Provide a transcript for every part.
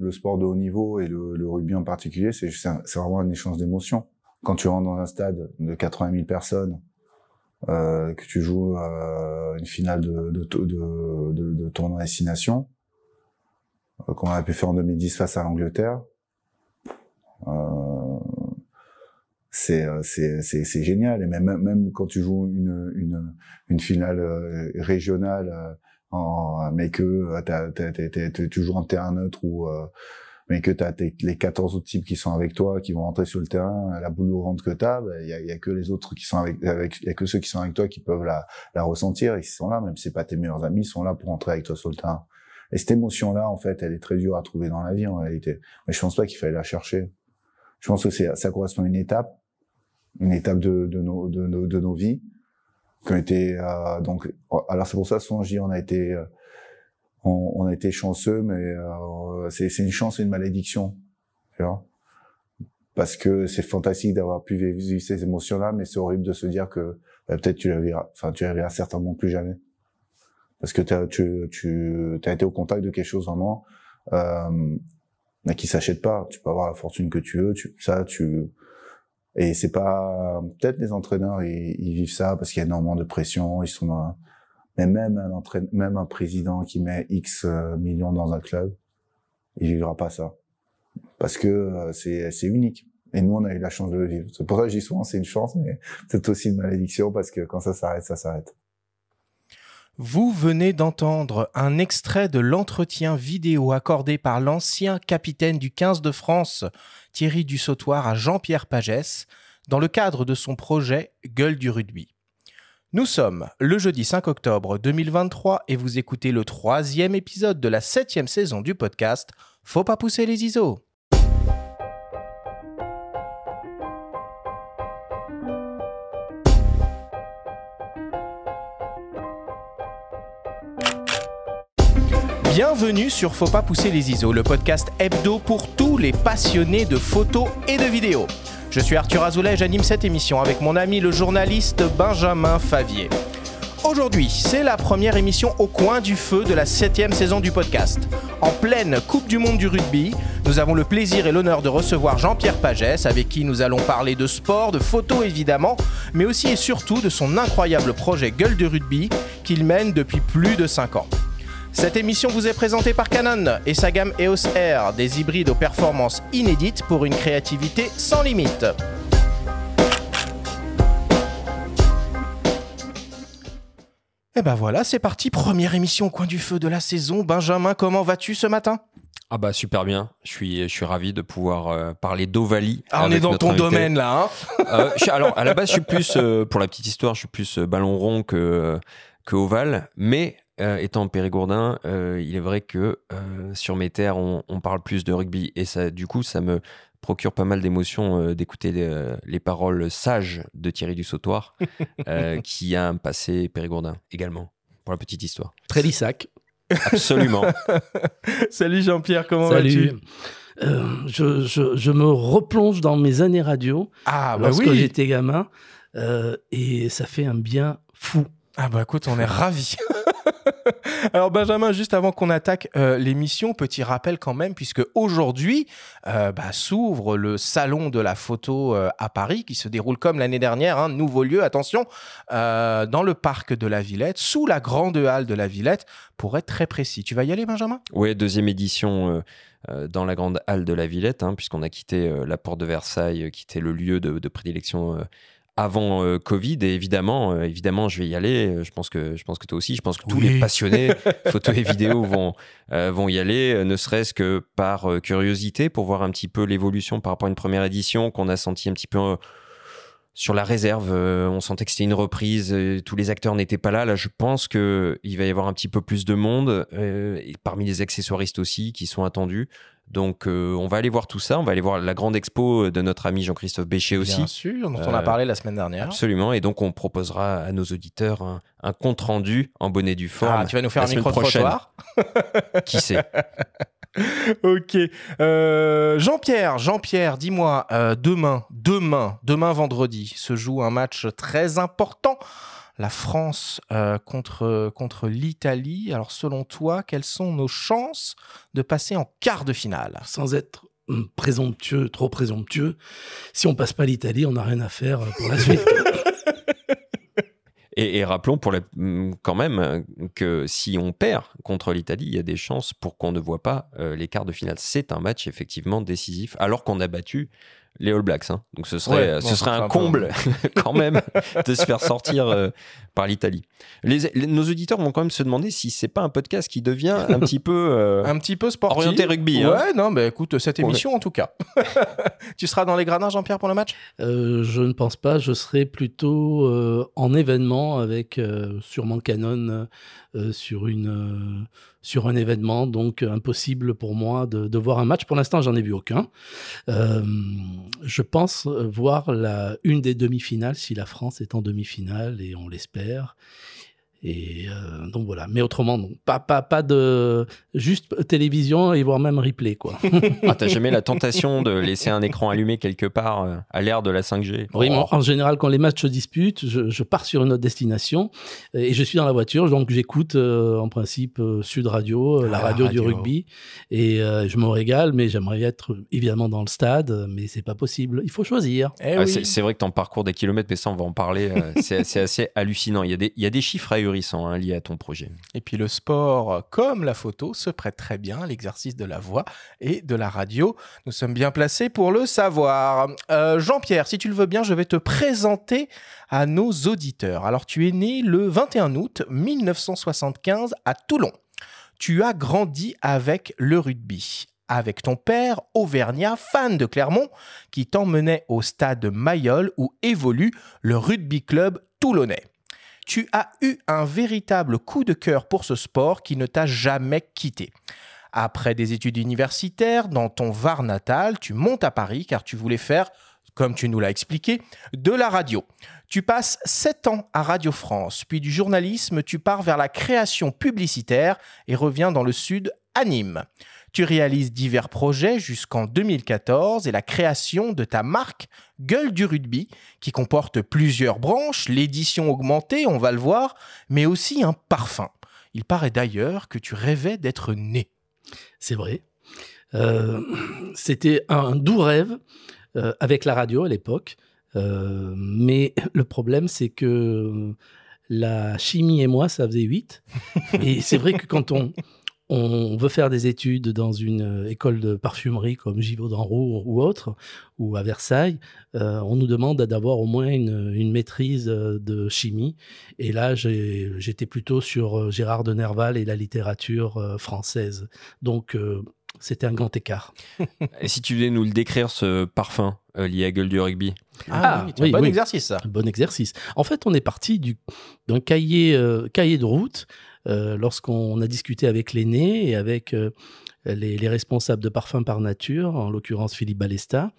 le sport de haut niveau et le, rugby en particulier, c'est vraiment un échange d'émotions. Quand tu rentres dans un stade de 80 000 personnes, euh, que tu joues euh, une finale de, de, de, de, de tournoi destination, euh, qu'on a pu faire en 2010 face à l'Angleterre, euh, c'est euh, c'est c'est génial et même même quand tu joues une une une finale euh, régionale en mais que t'as, tu joues en terrain neutre ou mais que tu as les 14 autres types qui sont avec toi, qui vont rentrer sur le terrain, la boule au ventre que tu as, il y, a, y, a, que les autres qui sont avec, y a que ceux qui sont avec toi qui peuvent la, la ressentir, ils sont là, même si c'est pas tes meilleurs amis, ils sont là pour rentrer avec toi sur le terrain. Et cette émotion-là, en fait, elle est très dure à trouver dans la vie, en réalité. Mais je pense pas qu'il fallait la chercher. Je pense que c'est, ça correspond à une étape, une étape de, de, nos, de, de nos vies, qui ont euh, donc, alors c'est pour ça, souvent, je dis, on a été, euh, on, on, a été chanceux, mais euh, c'est une chance et une malédiction, tu vois parce que c'est fantastique d'avoir pu vivre ces émotions-là, mais c'est horrible de se dire que bah, peut-être tu la verras, enfin tu la verras certainement plus jamais, parce que as, tu tu as été au contact de quelque chose vraiment, euh, qui s'achète pas. Tu peux avoir la fortune que tu veux, tu, ça tu et c'est pas peut-être les entraîneurs ils, ils vivent ça parce qu'il y a énormément de pression, ils sont dans, mais même un entraîne, même un président qui met X euh, millions dans un club, il vivra pas ça. Parce que euh, c'est, c'est unique. Et nous, on a eu la chance de le vivre. C'est pour ça que je dis souvent, c'est une chance, mais c'est aussi une malédiction parce que quand ça s'arrête, ça s'arrête. Vous venez d'entendre un extrait de l'entretien vidéo accordé par l'ancien capitaine du 15 de France, Thierry Dussautoir, à Jean-Pierre Pagès, dans le cadre de son projet Gueule du rugby. Nous sommes le jeudi 5 octobre 2023 et vous écoutez le troisième épisode de la septième saison du podcast Faut pas pousser les ISO. Bienvenue sur Faut pas pousser les ISO, le podcast hebdo pour tous les passionnés de photos et de vidéos. Je suis Arthur Azoulay, j'anime cette émission avec mon ami le journaliste Benjamin Favier. Aujourd'hui, c'est la première émission au coin du feu de la septième saison du podcast. En pleine Coupe du Monde du rugby, nous avons le plaisir et l'honneur de recevoir Jean-Pierre Pagès, avec qui nous allons parler de sport, de photos évidemment, mais aussi et surtout de son incroyable projet Gueule de rugby qu'il mène depuis plus de 5 ans. Cette émission vous est présentée par Canon et sa gamme EOS R, des hybrides aux performances inédites pour une créativité sans limite. Et ben voilà, c'est parti, première émission au coin du feu de la saison. Benjamin, comment vas-tu ce matin? Ah bah super bien, je suis, je suis ravi de pouvoir euh, parler d'Ovalie. Ah on est dans ton invité. domaine là. Hein euh, je, alors à la base je suis plus, euh, pour la petite histoire, je suis plus ballon rond que, que ovale, mais euh, étant périgourdin, euh, il est vrai que euh, sur mes terres, on, on, parle plus de rugby. Et ça, du coup, ça me procure pas mal d'émotions d'écouter les, les, paroles sages de Thierry Dussautoir, qui a un passé périgourdin également, pour la petite histoire. Très lissac. Absolument. Salut Jean-Pierre, comment vas-tu? Euh, je, je, je, me replonge dans mes années radio ah, bah lorsque oui. j'étais gamin euh, et ça fait un bien fou. Ah bah écoute, on est ravis. Alors Benjamin, juste avant qu'on attaque euh, l'émission, petit rappel quand même, puisque aujourd'hui euh, bah, s'ouvre le salon de la photo euh, à Paris, qui se déroule comme l'année dernière, un hein, nouveau lieu, attention, dans le parc de la Villette, sous la grande halle de la Villette, pour être très précis. Tu vas y aller, Benjamin? Oui, deuxième édition. Dans la grande halle de la Villette, hein, puisqu'on a quitté la porte de Versailles, qui était le lieu de prédilection avant euh, Covid et évidemment euh, évidemment je vais y aller. Je pense que je pense que toi aussi je pense que tous Oui. les passionnés photos et vidéos vont euh, vont y aller euh, ne serait-ce que par euh, curiosité pour voir un petit peu l'évolution par rapport à une première édition qu'on a senti un petit peu euh, sur la réserve euh, on sentait que c'était une reprise euh, tous les acteurs n'étaient pas là. Là je pense que il va y avoir un petit peu plus de monde euh, et parmi les accessoiristes aussi qui sont attendus donc euh, on va aller voir tout ça, on va aller voir la grande expo de notre ami Jean-Christophe Béchet aussi. Bien sûr, dont on a Euh, parlé la semaine dernière. Absolument, et donc on proposera à nos auditeurs un, un compte rendu en bonnet du forme. Ah, tu vas nous faire un micro-trottoir Qui sait Ok. Euh, Jean-Pierre, Jean-Pierre, dis-moi, euh, demain, demain, demain vendredi, se joue un match très important. La France euh, contre, contre l'Italie. Alors selon toi, quelles sont nos chances de passer en quart de finale? Sans être hum, présomptueux, trop présomptueux, si on passe pas l'Italie, on n'a rien à faire euh, pour la suite. Et, et rappelons pour la- hum, quand même que si on perd contre l'Italie, il y a des chances pour qu'on ne voit pas euh, les quarts de finale. C'est un match effectivement décisif, alors qu'on a battu les All Blacks. hein. Donc ce serait, Ouais, euh, bon, ce serait un comble quand même de se faire sortir euh, par l'Italie. Les, les- nos auditeurs vont quand même se demander si c'est pas un podcast qui devient un petit peu euh, Un petit peu sportif. orienté rugby. hein. Ouais, non, mais écoute, cette Ouais. émission en tout cas. tu seras dans les gradins, Jean-Pierre, pour le match? Euh, je ne pense pas. Je serai plutôt euh, en événement avec euh, sûrement Canon euh, sur une euh, sur un événement. Donc euh, impossible pour moi de, de voir un match. Pour l'instant, j'en ai vu aucun. Euh, je pense voir la une des demi-finales si la France est en demi-finale et on l'espère. Et euh, donc voilà. Mais autrement, non. Pas, pas, pas de juste télévision et voire même replay quoi. Ah, T'as jamais la tentation de laisser un écran allumé quelque part euh, à l'ère de la 5G Oui, Oh. en général, quand les matchs se disputent, je, je pars sur une autre destination euh, et je suis dans la voiture, donc j'écoute euh, en principe Sud Radio, la Ah, la radio, du rugby, et euh, je me régale, mais j'aimerais être évidemment dans le stade, mais c'est pas possible. Il faut choisir. Eh Ah, oui. c'est- C'est vrai que ton parcours des kilomètres, mais ça, on va en parler. c'est c'est assez hallucinant. Il y, a des, il y a des chiffres hein, à ton projet. Et puis le sport, comme la photo, se prête très bien à l'exercice de la voix et de la radio. Nous sommes bien placés pour le savoir. Euh, Jean-Pierre, si tu le veux bien, je vais te présenter à nos auditeurs. Alors tu es né le 21 août 1975 à Toulon. Tu as grandi avec le rugby. Avec ton père, Auvergnat, fan de Clermont, qui t'emmenait au stade Mayol où évolue le rugby club toulonnais tu as eu un véritable coup de cœur pour ce sport qui ne t'a jamais quitté. Après des études universitaires dans ton Var natal, tu montes à Paris car tu voulais faire, comme tu nous l'as expliqué, de la radio. Tu passes 7 ans à Radio France, puis du journalisme, tu pars vers la création publicitaire et reviens dans le sud à Nîmes. Tu réalises divers projets jusqu'en 2014 et la création de ta marque Gueule du rugby, qui comporte plusieurs branches, l'édition augmentée, on va le voir, mais aussi un parfum. Il paraît d'ailleurs que tu rêvais d'être né. C'est vrai. Euh, C'était un doux rêve euh, avec la radio à l'époque. Euh, mais le problème, c'est que la chimie et moi, ça faisait 8. et c'est vrai que quand on, on veut faire des études dans une école de parfumerie comme Givaudan-Roux ou autre, ou à Versailles, euh, on nous demande d'avoir au moins une, une maîtrise euh, de chimie. Et là, j'étais plutôt sur euh, Gérard de Nerval et la littérature euh, française. Donc, euh, c'était un grand écart. Et si tu voulais nous le décrire, ce parfum euh, lié à Gueule du Rugby? Ah, c'est un oui, bon oui. exercice ça. Bon exercice. En fait, on est parti du- d'un cahier, euh, cahier de route euh, lorsqu'on a discuté avec l'aîné et avec euh, les, les responsables de parfums par nature, en l'occurrence Philippe Balesta.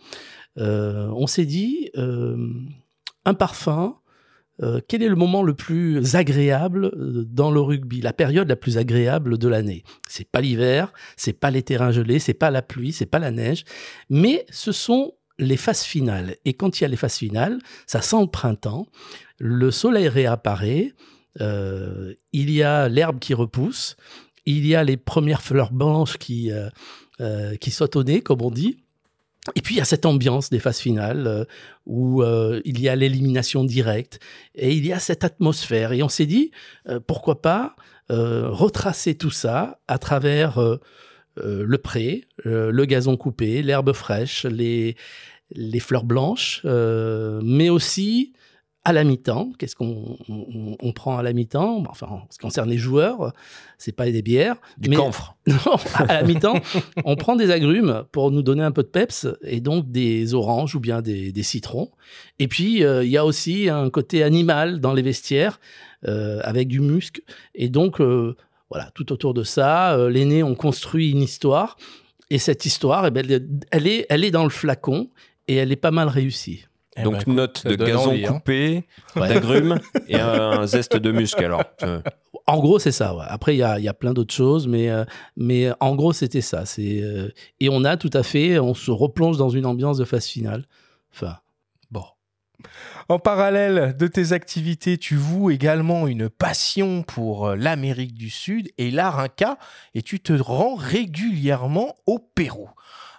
Euh, on s'est dit, euh, un parfum, euh, quel est le moment le plus agréable euh, dans le rugby, la période la plus agréable de l'année C'est pas l'hiver, c'est pas les terrains gelés, c'est pas la pluie, c'est pas la neige, mais ce sont les phases finales. Et quand il y a les phases finales, ça sent le printemps, le soleil réapparaît, euh, il y a l'herbe qui repousse, il y a les premières fleurs blanches qui, euh, euh, qui sautent au nez, comme on dit. Et puis il y a cette ambiance des phases finales où il y a l'élimination directe et il y a cette atmosphère. Et on s'est dit, pourquoi pas retracer tout ça à travers le pré, le gazon coupé, l'herbe fraîche, les, les fleurs blanches, mais aussi à la mi-temps. Qu'est-ce qu'on on, on prend à la mi-temps? Enfin, en ce qui concerne les joueurs, c'est pas des bières. Du mais- camphre. non, à la mi-temps, on prend des agrumes pour nous donner un peu de peps et donc des oranges ou bien des, des citrons. Et puis, euh, il y a aussi un côté animal dans les vestiaires euh, avec du musc. Et donc, euh, voilà, tout autour de ça, l'aîné, on construit une histoire. Et cette histoire, eh ben, elle est, elle est dans le flacon et elle est pas mal réussie. Eh Donc ben, écoute, note de gazon envie, hein. coupé, Ouais. d'agrumes et un zeste de musc alors. Euh, En gros, c'est ça. ouais. Après, il y a, il y a plein d'autres choses, mais, euh, mais en gros, c'était ça. C'est euh, et on a tout à fait, on se replonge dans une ambiance de phase finale. Enfin, Bon. En parallèle de tes activités, tu voues également une passion pour euh, l'Amérique du Sud et l'art inca et tu te rends régulièrement au Pérou.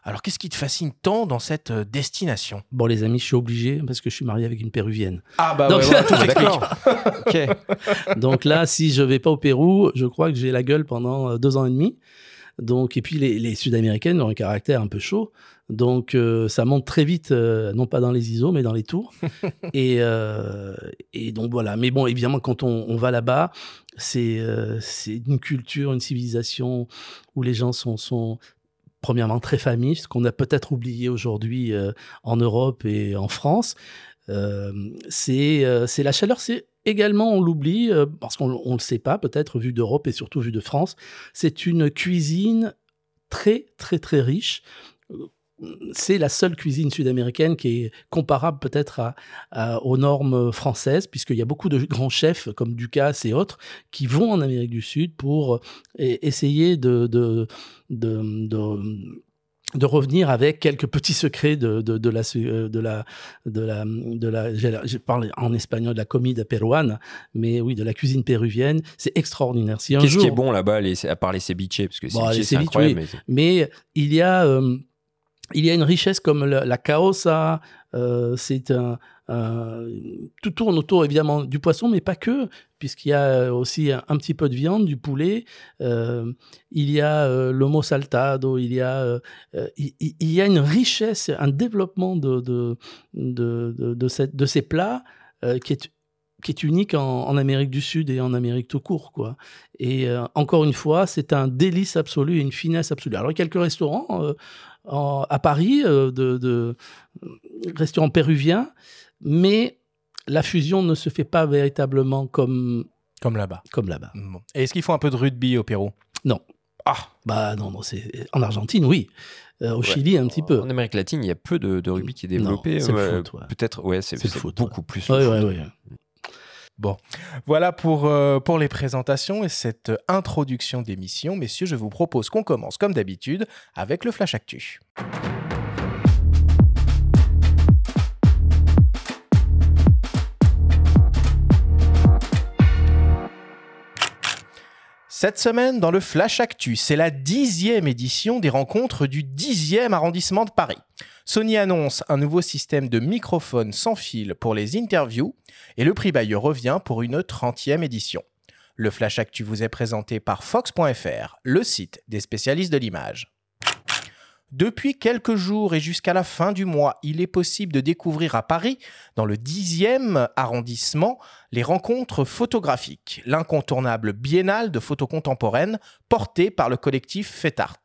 Alors, qu'est-ce qui te fascine tant dans cette euh, destination? Bon, les amis, je suis obligé parce que je suis marié avec une péruvienne. Ah bah Donc- ouais. D'accord. Donc là, si je vais pas au Pérou, je crois que j'ai la gueule pendant euh, deux ans et demi. Donc, et puis les, les Sud-Américaines ont un caractère un peu chaud. Donc, euh, ça monte très vite, euh, non pas dans les ISO, mais dans les tours. et, euh, et donc voilà. Mais bon, évidemment, quand on, on va là-bas, c'est c'est une culture, une civilisation où les gens sont, sont premièrement très familles, ce qu'on a peut-être oublié aujourd'hui euh, en Europe et en France. Euh, c'est euh, c'est la chaleur, c'est également, on l'oublie, parce qu'on ne le sait pas, peut-être vu d'Europe et surtout vu de France, c'est une cuisine très, très, très riche. C'est la seule cuisine sud-américaine qui est comparable peut-être à, à- aux normes françaises, puisqu'il y a beaucoup de grands chefs comme Ducasse et autres qui vont en Amérique du Sud pour essayer de, de, de, de- de revenir avec quelques petits secrets de, de, de la, de la, de la, de je parle en espagnol de la comida peruana, mais oui, de la cuisine péruvienne. C'est extraordinaire. Si Qu'est-ce qui est bon là-bas, à part les ceviches Parce que Bon, ceviche, c'est incroyable. oui. mais c'est- mais il y a euh, il y a une richesse comme la, la euh, c'est un, tout tourne autour évidemment du poisson mais pas que puisqu'il y a aussi un, petit peu de viande du poulet euh, il y a euh, l'homo saltado il y a euh, euh, il, y a une richesse un développement de de de, de, ces plats euh, qui est qui est unique en, Amérique du Sud et en Amérique tout court, quoi. Et euh, encore une fois, c'est un délice absolu et une finesse absolue. Alors, il y a quelques restaurants euh, en- à Paris, euh, de, de restaurants péruviens, mais la fusion ne se fait pas véritablement comme, Comme là-bas. comme là-bas. Bon. Et Est-ce qu'ils font un peu de rugby au Pérou? Non. Ah, Bah non, non, c'est en Argentine, oui. Euh, au Ouais. Chili, un petit peu. En Amérique latine, il y a peu de, de rugby qui est développé. ouais, ouais. Peut-être, ouais, c'est C'est le c'est foot, beaucoup plus. Ouais, le ouais, foot. Ouais. Voilà pour, euh, pour les présentations et cette introduction d'émission. Messieurs, je vous propose qu'on commence comme d'habitude avec le Flash Actu. Cette semaine, dans le Flash Actu, c'est la dixième édition des rencontres du 10e arrondissement de Paris. Sony annonce un nouveau système de microphone sans fil pour les interviews et le prix Bayeux revient pour une 30e édition. Le Flash Actu vous est présenté par Fox.fr, le site des spécialistes de l'image. Depuis quelques jours et jusqu'à la fin du mois, il est possible de découvrir à Paris, dans le 10e arrondissement, les rencontres photographiques, l'incontournable biennale de photos contemporaines portée par le collectif Fetart.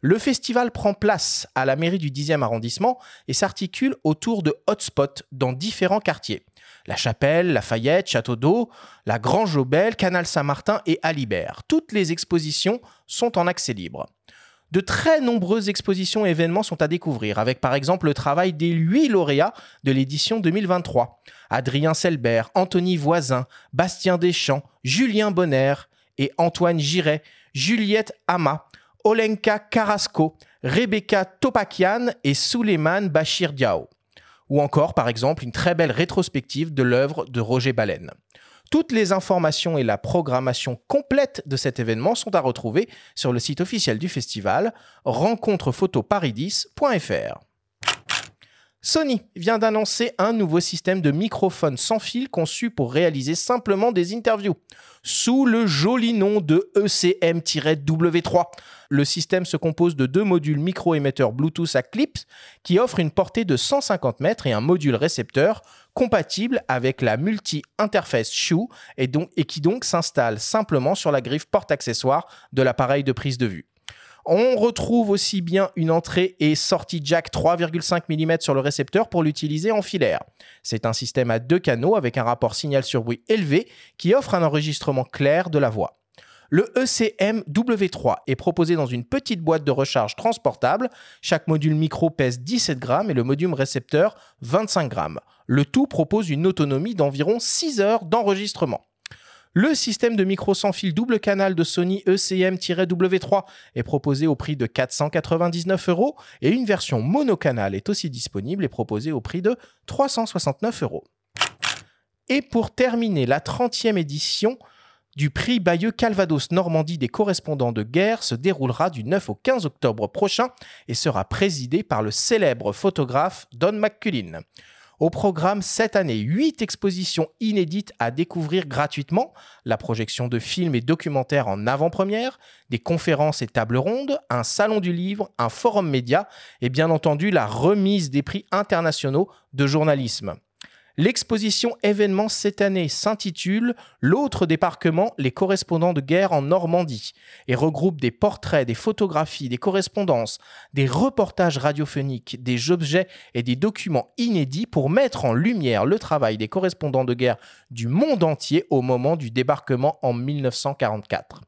Le festival prend place à la mairie du 10e arrondissement et s'articule autour de hotspots dans différents quartiers. La Chapelle, Lafayette, Château d'Eau, la Grange Jaubel, Canal Saint-Martin et Alibert. Toutes les expositions sont en accès libre. De très nombreuses expositions et événements sont à découvrir, avec par exemple le travail des huit lauréats de l'édition 2023. Adrien Selbert, Anthony Voisin, Bastien Deschamps, Julien Bonner et Antoine Giret, Juliette Hama, Olenka Carrasco, Rebecca Topakian et Suleiman Bachir Diao. Ou encore, par exemple, une très belle rétrospective de l'œuvre de Roger Baleine. Toutes les informations et la programmation complète de cet événement sont à retrouver sur le site officiel du festival rencontrePhotoparis10.fr. Sony vient d'annoncer un nouveau système de microphone sans fil conçu pour réaliser simplement des interviews. Sous le joli nom de E ECM-W3, le système se compose de deux modules micro-émetteurs Bluetooth à clips qui offrent une portée de 150 mètres et un module récepteur compatible avec la multi-interface Shoe et, et qui donc s'installe simplement sur la griffe porte-accessoire de l'appareil de prise de vue. On retrouve aussi bien une entrée et sortie jack 3,5 mm sur le récepteur pour l'utiliser en filaire. C'est un système à deux canaux avec un rapport signal sur bruit élevé qui offre un enregistrement clair de la voix. Le ECM W3 est proposé dans une petite boîte de recharge transportable. Chaque module micro pèse 17 grammes et le module récepteur 25 grammes. Le tout propose une autonomie d'environ 6 heures d'enregistrement. Le système de micro sans fil double canal de Sony E ECM-W3 est proposé au prix de 499 euros et une version monocanal est aussi disponible et proposée au prix de 369 euros. Et pour terminer, la 30e édition du prix Bayeux Calvados Normandie des correspondants de guerre se déroulera du 9 au 15 octobre prochain et sera présidée par le célèbre photographe Don McCullin. Au programme cette année, 8 expositions inédites à découvrir gratuitement, la projection de films et documentaires en avant-première, des conférences et tables rondes, un salon du livre, un forum média et bien entendu la remise des prix internationaux de journalisme. L'exposition événement cette année s'intitule L'autre débarquement, les correspondants de guerre en Normandie et regroupe des portraits, des photographies, des correspondances, des reportages radiophoniques, des objets et des documents inédits pour mettre en lumière le travail des correspondants de guerre du monde entier au moment du débarquement en 1944.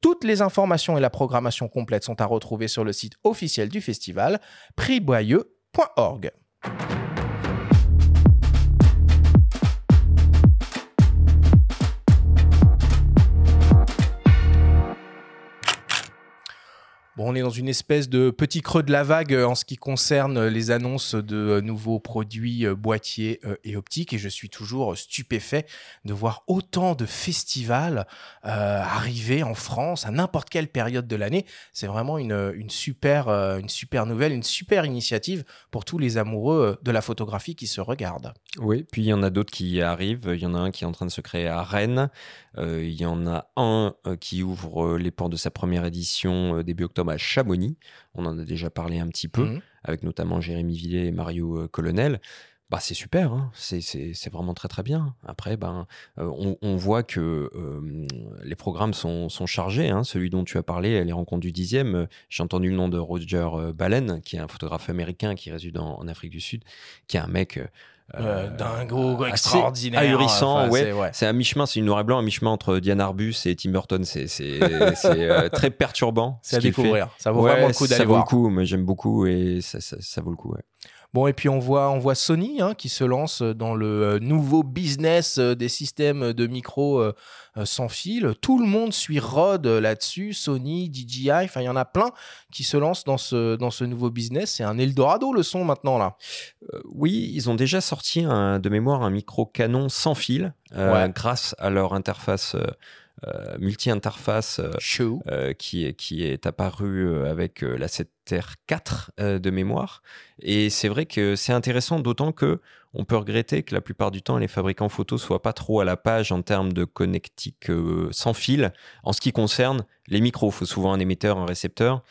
Toutes les informations et la programmation complète sont à retrouver sur le site officiel du festival, prixboyeux.org. Bon, on est dans une espèce de petit creux de la vague euh, en ce qui concerne les annonces de euh, nouveaux produits euh, boîtiers euh, et optiques et je suis toujours stupéfait de voir autant de festivals euh, arriver en France à n'importe quelle période de l'année. C'est vraiment une, une, super, euh, une super nouvelle, une super initiative pour tous les amoureux euh, de la photographie qui se regardent. Oui, puis il y en a d'autres qui arrivent. Il y en a un qui est en train de se créer à Rennes. Euh, il y en a un euh, qui ouvre euh, les portes de sa première édition euh, début octobre à Chamonix. On en a déjà parlé un petit peu, Mhm. avec notamment Jérémy Villet et Mario euh, Colonel. Bah, c'est super, hein. c'est vraiment très très bien. Après, ben, euh, on, on voit que euh, les programmes sont, sont chargés. hein. Celui dont tu as parlé, les rencontres du dixième, euh, j'ai entendu le nom de Roger Balen, qui est un photographe américain qui réside en, en Afrique du Sud, qui est un mec euh, Euh, dingo, extraordinaire. ahurissant, Enfin, ouais. c'est- ouais. Un mi-chemin, c'est une noir et blanc, un mi-chemin entre Diane Arbus et Tim Burton. C'est euh, très perturbant. C'est ce à fait. découvrir. Ça vaut Ouais, vraiment le coup ça d'aller vaut voir. le coup. Moi, j'aime beaucoup et ça, ça, ça vaut le coup. ouais. Bon, et puis on voit, on voit Sony hein, qui se lance dans le euh, nouveau business euh, des systèmes de micro euh, sans fil. Tout le monde suit euh, là-dessus, Sony, DJI, enfin il y en a plein qui se lancent dans ce, dans ce nouveau business. C'est un Eldorado le son maintenant là. Euh, oui, ils ont déjà sorti un, de mémoire un micro canon sans fil euh, Ouais. grâce à leur interface multi-interface euh, euh, qui, est, qui est apparu euh, avec euh, la 7R4 euh, de mémoire. Et c'est vrai que c'est intéressant, d'autant que on peut regretter que la plupart du temps, les fabricants photo soient pas trop à la page en termes de connectique euh, sans fil. En ce qui concerne les micros, il faut souvent un émetteur, un récepteur.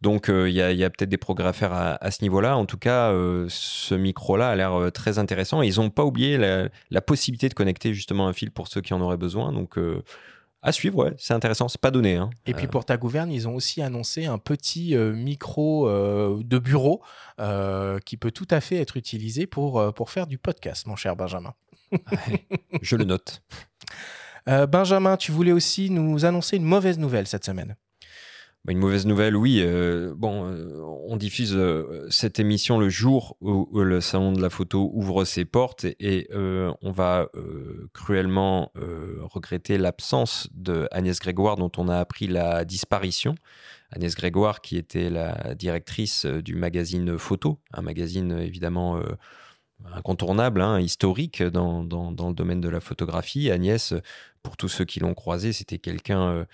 Donc euh, il y a, peut-être des progrès à faire à, à ce niveau-là. En tout cas, euh, ce micro-là a l'air euh, très intéressant. Et ils n'ont pas oublié la, la possibilité de connecter justement un fil pour ceux qui en auraient besoin. Donc euh, à suivre, ouais, c'est intéressant. C'est pas donné. Hein. Et puis pour ta gouverne, ils ont aussi annoncé un petit euh, micro euh, de bureau euh, qui peut tout à fait être utilisé pour, euh, pour faire du podcast, mon cher Benjamin. Je le note. Euh, Benjamin, tu voulais aussi nous annoncer une mauvaise nouvelle cette semaine. Bah, une mauvaise nouvelle, oui. euh, bon, euh, on diffuse euh, cette émission le jour où, le salon de la photo ouvre ses portes et, on va cruellement regretter l'absence de Agnès Grégoire dont on a appris la disparition. Agnès Grégoire qui était la directrice du magazine Photo, un magazine évidemment incontournable, hein, historique dans, dans, dans le domaine de la photographie. Agnès, pour tous ceux qui l'ont croisée, c'était quelqu'un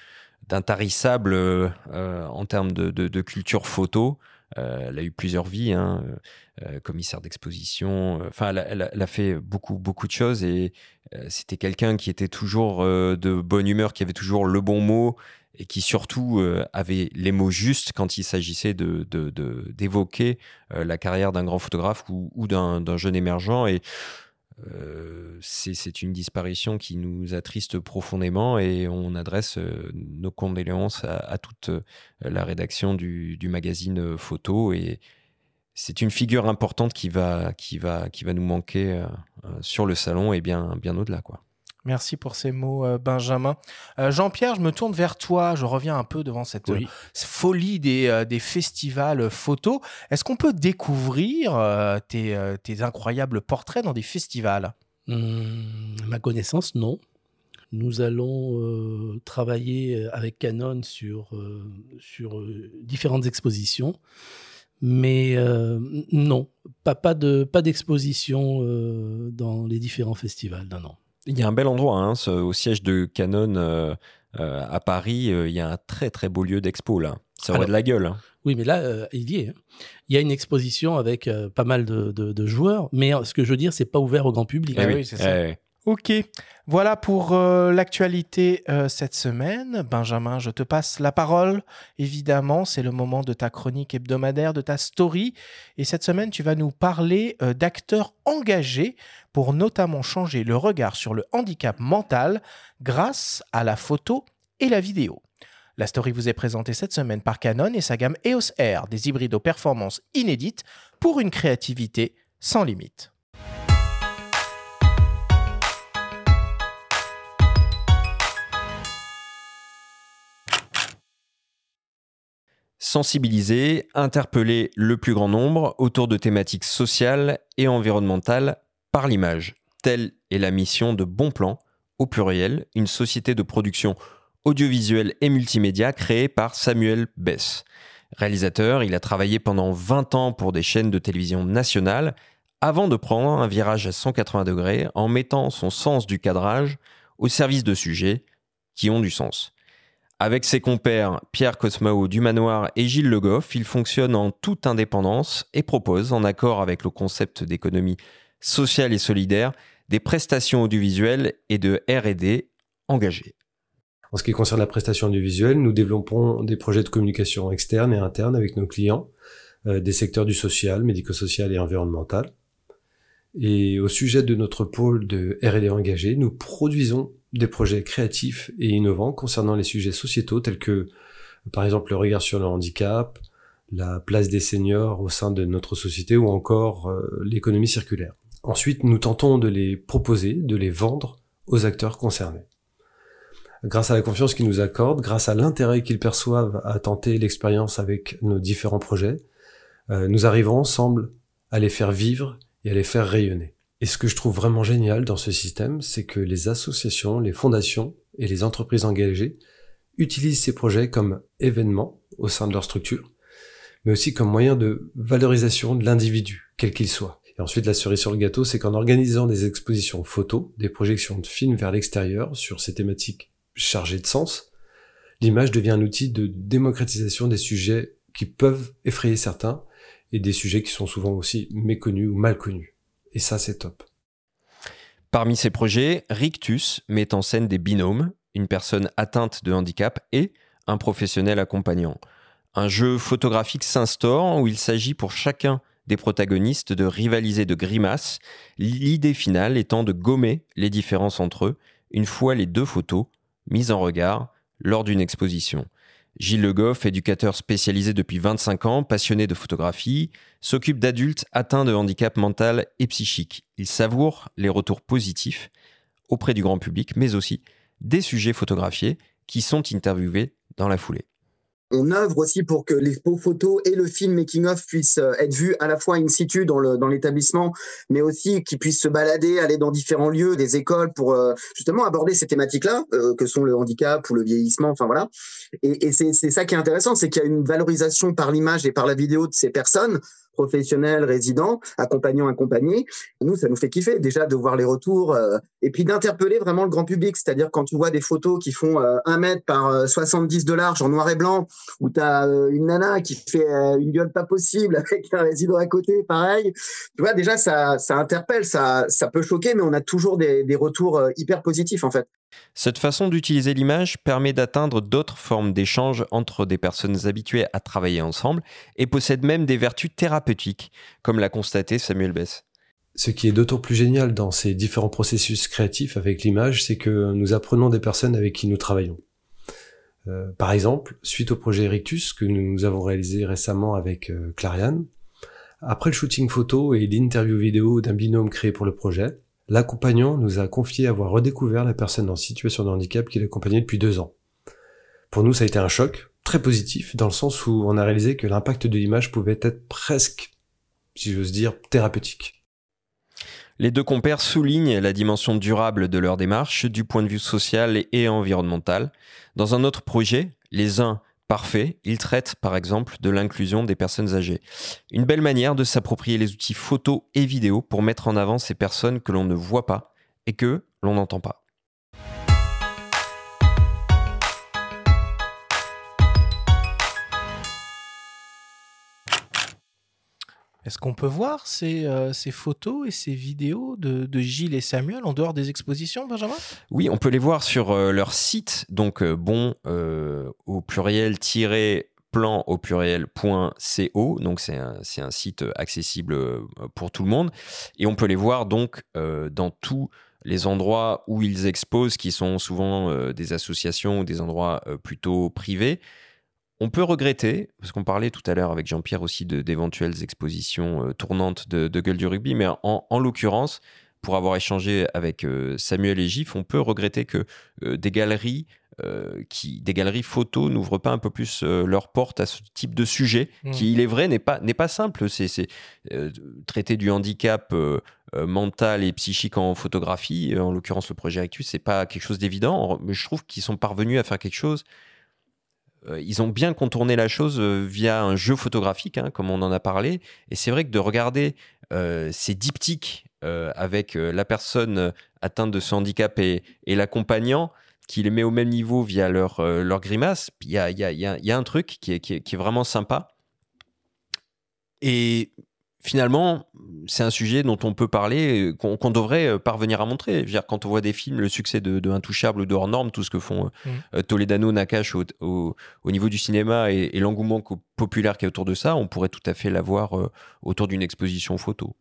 d'intarissable euh, en termes de, culture photo. Euh, elle a eu plusieurs vies, hein, euh, commissaire d'exposition. Enfin, elle, a- fait beaucoup, beaucoup de choses et c'était quelqu'un qui était toujours de bonne humeur, qui avait toujours le bon mot et qui surtout avait les mots justes quand il s'agissait de, d'évoquer la carrière d'un grand photographe ou, ou d'un jeune émergent. Et euh, c'est, une disparition qui nous attriste profondément et on adresse euh, nos condoléances à, toute euh, la rédaction du, magazine photo et c'est une figure importante qui va, qui va, qui va nous manquer sur le salon et bien, bien au-delà. Quoi. Merci pour ces mots, euh, Benjamin. Euh, Jean-Pierre, je me tourne vers toi. Je reviens un peu devant cette Oui. euh, folie des, des festivals photos. Est-ce qu'on peut découvrir tes, tes incroyables portraits dans des festivals? Hum, à ma connaissance, non. Nous allons travailler avec Canon sur, sur différentes expositions. Mais non, pas, pas, de, pas d'exposition dans les différents festivals. Non, non. Il y a un bel endroit, hein, au siège de Canon à Paris. il y a un très très beau lieu d'expo là. Ça aurait de la gueule. Hein. Oui, mais là, euh, il y est. Hein. Il y a une exposition avec euh, pas mal de, joueurs, mais euh, ce que je veux dire, c'est pas ouvert au grand public. Eh oui, c'est ça. Eh ok, voilà pour l'actualité cette semaine. Benjamin, je te passe la parole. Évidemment, c'est le moment de ta chronique hebdomadaire, de ta story. Et cette semaine, tu vas nous parler d'acteurs engagés pour notamment changer le regard sur le handicap mental grâce à la photo et la vidéo. La story vous est présentée cette semaine par Canon et sa gamme EOS R, des hybrides aux performances inédites pour une créativité sans limite. Sensibiliser, interpeller le plus grand nombre autour de thématiques sociales et environnementales par l'image. Telle est la mission de Bon Plan, au pluriel, une société de production audiovisuel et multimédia créé par Samuel Bess. Réalisateur, il a travaillé pendant 20 ans pour des chaînes de télévision nationales avant de prendre un virage à 180 degrés en mettant son sens du cadrage au service de sujets qui ont du sens. Avec ses compères Pierre Cosmao du Manoir et Gilles Le Goff, il fonctionne en toute indépendance et propose, en accord avec le concept d'économie sociale et solidaire, des prestations audiovisuelles et de RD engagées. En ce qui concerne la prestation du visuel, nous développons des projets de communication externe et interne avec nos clients, euh, des secteurs du social, médico-social et environnemental. Et au sujet de notre pôle de R&D engagé, nous produisons des projets créatifs et innovants concernant les sujets sociétaux tels que, par exemple, le regard sur le handicap, la place des seniors au sein de notre société ou encore euh, l'économie circulaire. Ensuite, nous tentons de les proposer, de les vendre aux acteurs concernés grâce à la confiance qu'ils nous accordent, grâce à l'intérêt qu'ils perçoivent à tenter l'expérience avec nos différents projets, euh, nous arrivons ensemble à les faire vivre et à les faire rayonner. Et ce que je trouve vraiment génial dans ce système, c'est que les associations, les fondations et les entreprises engagées utilisent ces projets comme événements au sein de leur structure, mais aussi comme moyen de valorisation de l'individu, quel qu'il soit. Et ensuite, la cerise sur le gâteau, c'est qu'en organisant des expositions photos, des projections de films vers l'extérieur sur ces thématiques chargé de sens, l'image devient un outil de démocratisation des sujets qui peuvent effrayer certains et des sujets qui sont souvent aussi méconnus ou mal connus. Et ça, c'est top. Parmi ces projets, Rictus met en scène des binômes, une personne atteinte de handicap et un professionnel accompagnant. Un jeu photographique s'instaure où il s'agit pour chacun des protagonistes de rivaliser de grimaces, l'idée finale étant de gommer les différences entre eux une fois les deux photos mise en regard lors d'une exposition. Gilles Le Goff, éducateur spécialisé depuis 25 ans, passionné de photographie, s'occupe d'adultes atteints de handicap mental et psychique. Il savoure les retours positifs auprès du grand public, mais aussi des sujets photographiés qui sont interviewés dans la foulée on œuvre aussi pour que l'expo photo et le film making of puissent euh, être vus à la fois in situ dans l'établissement, mais aussi qu'ils puissent se balader, aller dans différents lieux, des écoles pour euh, justement aborder ces thématiques-là, euh, que sont le handicap ou le vieillissement, enfin voilà. Et c'est ça qui est intéressant, c'est qu'il y a une valorisation par l'image et par la vidéo de ces personnes professionnels, résidents, accompagnants, accompagnés. Nous, ça nous fait kiffer déjà de voir les retours euh, et puis d'interpeller vraiment le grand public. C'est-à-dire quand tu vois des photos qui font euh, un mètre par 70 euh, de large en noir et blanc, où tu as une nana qui fait une gueule pas possible avec un résident à côté, pareil. Tu vois, déjà, ça, interpelle, ça, ça peut choquer, mais on a toujours des, des retours hyper positifs en fait. Cette façon d'utiliser l'image permet d'atteindre d'autres formes d'échange entre des personnes habituées à travailler ensemble et possède même des vertus thérapeutiques, comme l'a constaté Samuel Bess. Ce qui est d'autant plus génial dans ces différents processus créatifs avec l'image, c'est que nous apprenons des personnes avec qui nous travaillons. Euh, par exemple, suite au projet Rictus que nous avons réalisé récemment avec euh, Clariane, après le shooting photo et l'interview vidéo d'un binôme créé pour le projet, L'accompagnant nous a confié avoir redécouvert la personne en situation de handicap qu'il accompagnait depuis deux ans. Pour nous, ça a été un choc, très positif, dans le sens où on a réalisé que l'impact de l'image pouvait être presque, si j'ose dire, thérapeutique. Les deux compères soulignent la dimension durable de leur démarche du point de vue social et environnemental. Dans un autre projet, les uns parfaits, ils traitent par exemple de l'inclusion des personnes âgées. Une belle manière de s'approprier les outils photo et vidéo pour mettre en avant ces personnes que l'on ne voit pas et que l'on n'entend pas. Est-ce qu'on peut voir ces, euh, photos et ces vidéos de, Gilles et Samuel en dehors des expositions, Benjamin? Oui, on peut les voir sur euh, leur site, donc euh, bon au pluriel plan au pluriel.co, donc c'est un, un, site accessible pour tout le monde, et on peut les voir donc dans tous les endroits où ils exposent, qui sont souvent des associations ou des endroits plutôt privés. On peut regretter, parce qu'on parlait tout à l'heure avec Jean-Pierre aussi d'éventuelles expositions euh, tournantes de, Gueule du rugby, mais en, l'occurrence, pour avoir échangé avec euh, Samuel et Gif, on peut regretter que euh, des galeries qui, des galeries photos n'ouvrent pas un peu plus leurs portes à ce type de sujet, mmh. qui, il est vrai, n'est pas, n'est pas simple. C'est traiter du handicap mental et psychique en photographie, en l'occurrence le projet Actus, c'est pas quelque chose d'évident, mais je trouve qu'ils sont parvenus à faire quelque chose euh, ils ont bien contourné la chose euh, via un jeu photographique, hein, comme on en a parlé. Et c'est vrai que de regarder euh, ces diptyques avec la personne atteinte de ce handicap et, l'accompagnant, qui les met au même niveau via leur, leur grimace, il y a, y, a, y a, un truc qui est, qui est vraiment sympa. Et finalement, c'est un sujet dont on peut parler, qu'on devrait euh, parvenir à montrer. dire, quand on voit des films, le succès de, de Intouchable ou de Hors Norme, tout ce que font euh, mm. euh, Toledano, Nakash au, au, niveau du cinéma et, l'engouement populaire qui est autour de ça, on pourrait tout à fait l'avoir autour d'une exposition photo.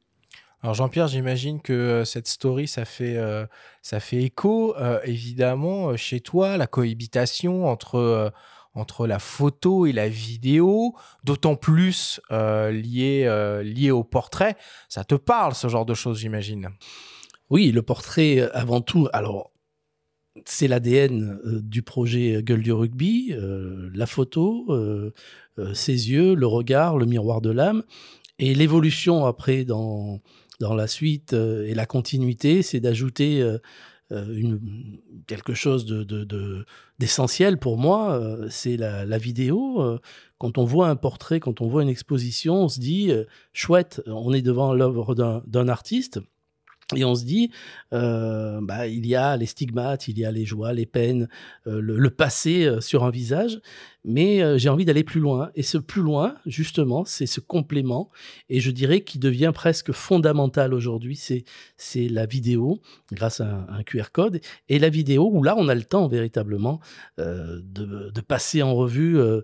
Alors Jean-Pierre, j'imagine que cette story, ça fait, ça fait écho, évidemment, chez toi, la cohabitation entre entre la photo et la vidéo, d'autant plus euh, lié, euh, lié au portrait. Ça te parle, ce genre de choses, j'imagine? Oui, le portrait, euh, avant tout, alors, c'est l'ADN du projet Gueule du rugby, la photo, ses yeux, le regard, le miroir de l'âme. Et l'évolution après dans, dans la suite et la continuité, c'est d'ajouter euh, quelque chose de, d'essentiel pour moi, euh, c'est la, vidéo. Euh, quand on voit un portrait, quand on voit une exposition, on se dit, chouette, on est devant l'œuvre d'un artiste. Et on se dit, bah, il y a les stigmates, il y a les joies, les peines, le, passé sur un visage mais euh, j'ai envie d'aller plus loin. Et ce plus loin, justement, c'est ce complément, et je dirais qui devient presque fondamental aujourd'hui, c'est, la vidéo, grâce à un, QR code, et la vidéo, où là, on a le temps véritablement euh, de, passer en revue euh,